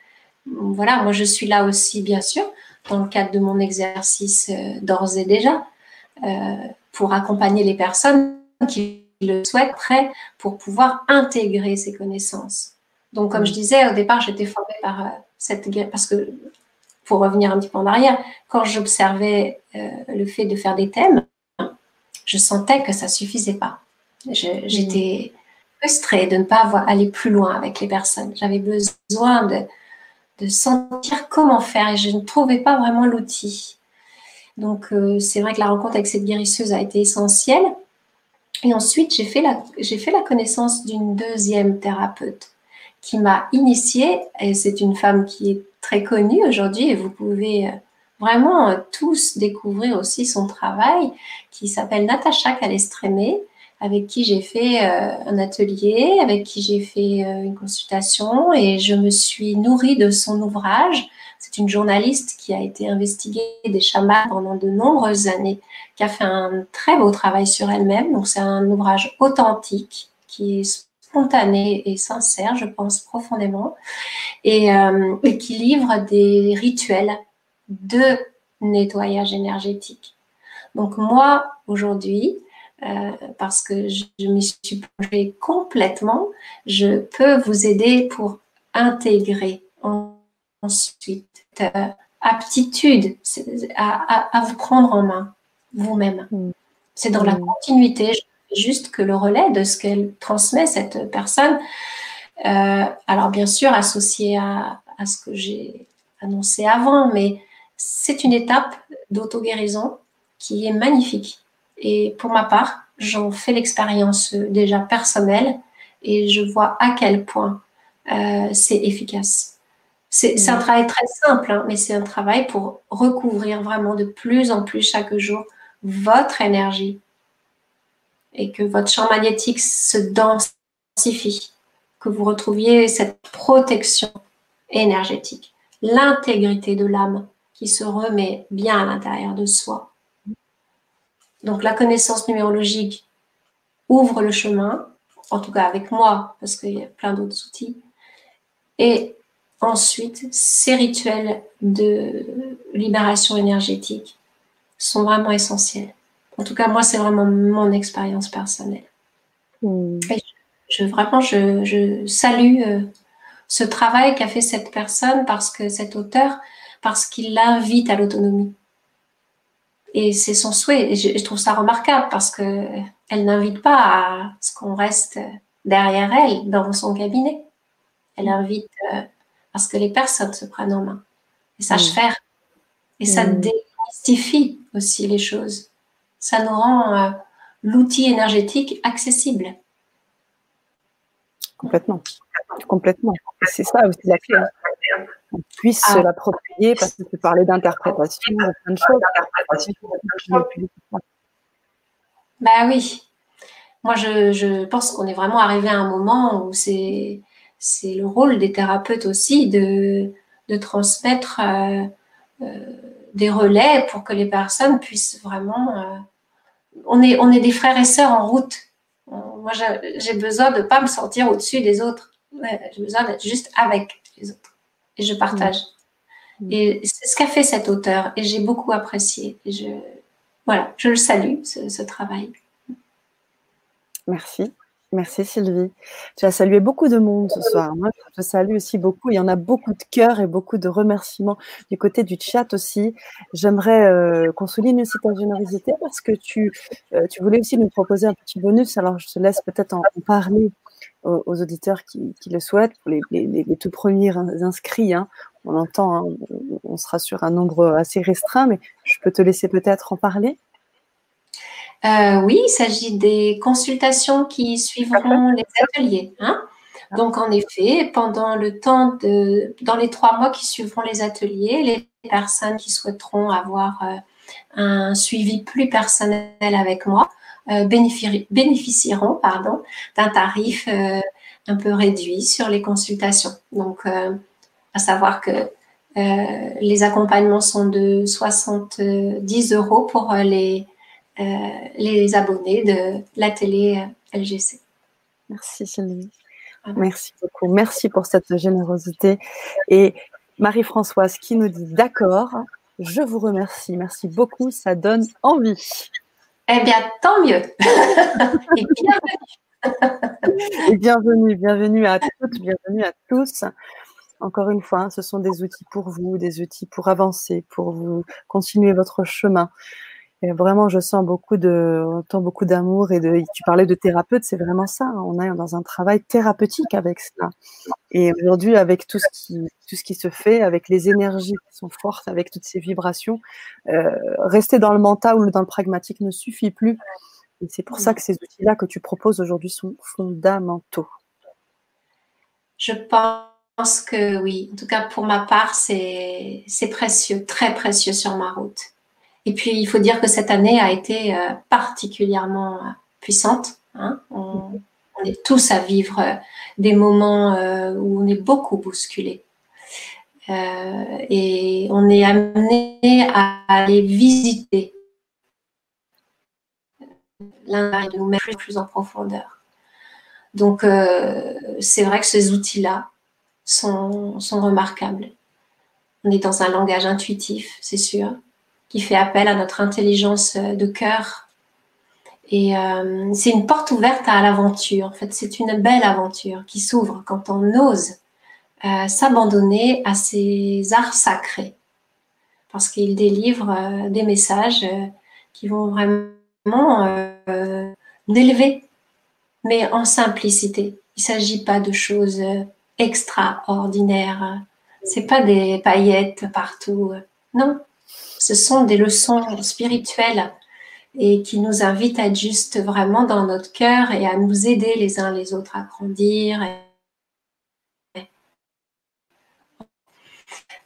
voilà, moi je suis là aussi, bien sûr, dans le cadre de mon exercice euh, d'ores et déjà, euh, pour accompagner les personnes qui le souhaitent après, pour pouvoir intégrer ces connaissances. Donc, comme je disais, au départ, j'étais formée par cette parce que pour revenir un petit peu en arrière, quand j'observais euh, le fait de faire des thèmes, je sentais que ça suffisait pas. J'étais frustrée de ne pas aller plus loin avec les personnes. J'avais besoin de, sentir comment faire et je ne trouvais pas vraiment l'outil. Donc, euh, c'est vrai que la rencontre avec cette guérisseuse a été essentielle. Et ensuite, j'ai fait la connaissance d'une deuxième thérapeute qui m'a initiée, et c'est une femme qui est très connue aujourd'hui, et vous pouvez euh, vraiment euh, tous découvrir aussi son travail, qui s'appelle Natacha Calestrémé, avec qui j'ai fait euh, un atelier, avec qui j'ai fait une consultation, et je me suis nourrie de son ouvrage. C'est une journaliste qui a été investiguée des chamans pendant de nombreuses années, qui a fait un très beau travail sur elle-même. Donc c'est un ouvrage authentique qui est spontané et sincère, je pense profondément, euh, et, qui livre des rituels de nettoyage énergétique. Donc moi, aujourd'hui, euh, parce que je, m'y suis plongée complètement, je peux vous aider pour intégrer ensuite euh, aptitude à, vous prendre en main vous-même. Mm. C'est dans la continuité juste que le relais de ce qu'elle transmet, cette personne. Euh, alors bien sûr, associé à, ce que j'ai annoncé avant, mais c'est une étape d'auto-guérison qui est magnifique. Et pour ma part, j'en fais l'expérience déjà personnelle et je vois à quel point euh, c'est efficace. C'est un mmh. travail très simple, hein, mais c'est un travail pour recouvrir vraiment de plus en plus chaque jour votre énergie, et que votre champ magnétique se densifie, que vous retrouviez cette protection énergétique, l'intégrité de l'âme qui se remet bien à l'intérieur de soi. Donc la connaissance numérologique ouvre le chemin, en tout cas avec moi, parce qu'il y a plein d'autres outils. Et ensuite, ces rituels de libération énergétique sont vraiment essentiels. En tout cas, moi, c'est vraiment mon expérience personnelle. Mm. je, vraiment, je, salue euh, ce travail qu'a fait cette personne parce que cet auteur, parce qu'il l'invite à l'autonomie. Et c'est son souhait. Et je, trouve ça remarquable parce que elle n'invite pas à ce qu'on reste derrière elle dans son cabinet. Elle invite euh, à ce que les personnes se prennent en main et sachent mm. faire. Et ça mm. démystifie aussi les choses. Ça nous rend euh, l'outil énergétique accessible. Complètement. Complètement. C'est ça aussi la clé. Hein. On puisse se ah. l'approprier parce que tu parlais d'interprétation, plein de choses. Bah oui. Moi, je, pense qu'on est vraiment arrivé à un moment où c'est, c'est le rôle des thérapeutes aussi de, de transmettre euh, euh, des relais pour que les personnes puissent vraiment. On, est, on est des frères et sœurs en route. Moi, j'ai besoin de ne pas me sentir au-dessus des autres. J'ai besoin d'être juste avec les autres. Et je partage. Mm. Et c'est ce qu'a fait cet auteur. Et j'ai beaucoup apprécié. Et je, voilà, je le salue, ce travail. Merci. Merci Sylvie. Tu as salué beaucoup de monde ce soir. Moi, je te salue aussi beaucoup. Il y en a beaucoup de cœurs et beaucoup de remerciements du côté du chat aussi. J'aimerais euh, qu'on souligne aussi ta générosité parce que tu, euh, tu voulais aussi nous proposer un petit bonus. Alors, je te laisse peut-être en, parler aux, auditeurs qui, le souhaitent, pour les, tout premiers inscrits. Hein. On entend, hein, on sera sur un nombre assez restreint, mais je peux te laisser peut-être en parler. Euh, oui, il s'agit des consultations qui suivront les ateliers. Hein. Donc, en effet, pendant le temps de, dans les trois mois qui suivront les ateliers, les personnes qui souhaiteront avoir euh, un suivi plus personnel avec moi euh, bénéficieront, pardon, d'un tarif un peu réduit sur les consultations. Donc, à savoir que les accompagnements sont de 70 euros pour les euh, les abonnés de la télé euh, LGC. Merci Sylvie. Merci beaucoup. Merci pour cette générosité. Et Marie-Françoise qui nous dit d'accord, je vous remercie. Merci beaucoup, ça donne envie. Eh bien, tant mieux. Et bienvenue. Et bienvenue, bienvenue à toutes, bienvenue à tous. Encore une fois, ce sont des outils pour vous, des outils pour avancer, pour vous continuer votre chemin. Et vraiment, je sens beaucoup de, entend beaucoup d'amour et de. Tu parlais de thérapeute, c'est vraiment ça. Hein. On est dans un travail thérapeutique avec cela. Et aujourd'hui, avec tout ce qui, tout ce qui se fait, avec les énergies qui sont fortes, avec toutes ces vibrations, euh, rester dans le mental ou dans le pragmatique ne suffit plus. Et c'est pour ça que ces outils-là que tu proposes aujourd'hui sont fondamentaux. Je pense que oui. En tout cas, pour ma part, c'est précieux, très précieux sur ma route. Et puis, il faut dire que cette année a été euh, particulièrement euh, puissante. Hein. On, est tous à vivre euh, des moments où on est beaucoup bousculé. et on est amené à aller visiter l'un de nous mettre plus en profondeur. Donc, c'est vrai que ces outils-là sont remarquables. On est dans un langage intuitif, c'est sûr qui fait appel à notre intelligence euh, de cœur. Et euh, c'est une porte ouverte à l'aventure. En fait, c'est une belle aventure qui s'ouvre quand on ose euh, s'abandonner à ces arts sacrés. Parce qu'ils délivrent des messages qui vont vraiment nous élever, mais en simplicité. Il ne s'agit pas de choses extraordinaires. C'est pas des paillettes partout. Non, ce sont des leçons spirituelles et qui nous invitent à être juste vraiment dans notre cœur et à nous aider les uns les autres à grandir,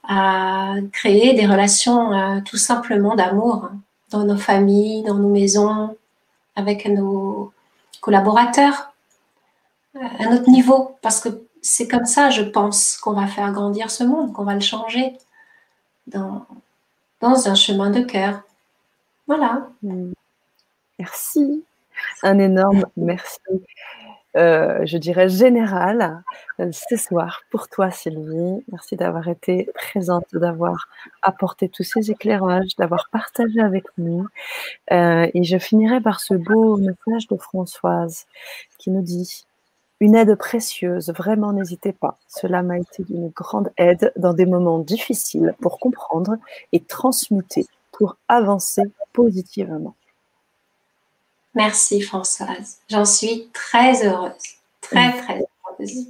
à créer des relations euh, tout simplement d'amour dans nos familles, dans nos maisons, avec nos collaborateurs, euh, à notre niveau, parce que c'est comme ça, je pense, qu'on va faire grandir ce monde, qu'on va le changer dans, dans un chemin de cœur. Voilà. Merci. Un énorme merci. euh, je dirais, générale euh, ce soir pour toi, Sylvie. Merci d'avoir été présente, d'avoir apporté tous ces éclairages, d'avoir partagé avec nous. Euh, et je finirai par ce beau message de Françoise qui nous dit une aide précieuse, vraiment n'hésitez pas. Cela m'a été d'une grande aide dans des moments difficiles pour comprendre et transmuter, pour avancer positivement. Merci Françoise. J'en suis très heureuse. Très, très heureuse.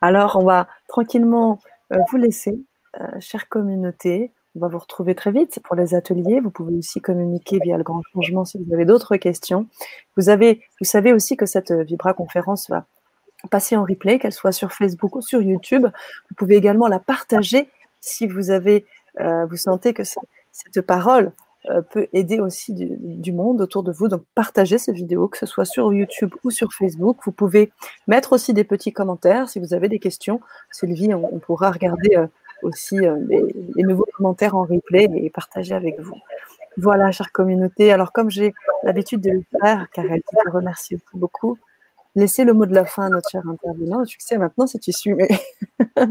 Alors, on va tranquillement euh, vous laisser, euh, chère communauté. On va vous retrouver très vite pour les ateliers. Vous pouvez aussi communiquer via le grand changement si vous avez d'autres questions. Vous, avez, vous savez aussi que cette Vibra conférence va passer en replay, qu'elle soit sur Facebook ou sur YouTube. Vous pouvez également la partager si vous avez, euh, vous sentez que cette parole euh, peut aider aussi du, monde autour de vous. Donc, partagez ces vidéos, que ce soit sur YouTube ou sur Facebook. Vous pouvez mettre aussi des petits commentaires si vous avez des questions. Sylvie, on, pourra regarder euh, aussi euh, les, nouveaux commentaires en replay et partager avec vous. Voilà, chère communauté. Alors, comme j'ai l'habitude de le faire, car elle te remercie beaucoup, laissez le mot de la fin à notre cher intervenant. Tu sais maintenant si tu suis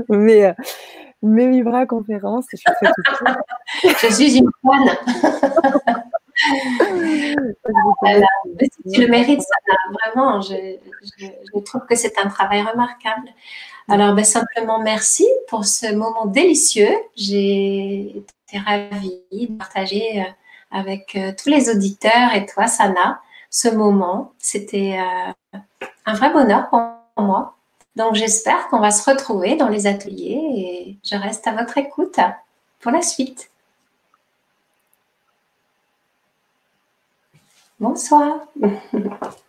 mais mes Vibra conférences. Je, je suis une fan. tu le mérites, ça, vraiment. Je, trouve que c'est un travail remarquable. Alors, ben, simplement merci pour ce moment délicieux. J'ai été ravie de partager euh, avec euh, tous les auditeurs et toi, Sana, ce moment. C'était euh, un vrai bonheur pour moi. Donc j'espère qu'on va se retrouver dans les ateliers et je reste à votre écoute pour la suite. Bonsoir.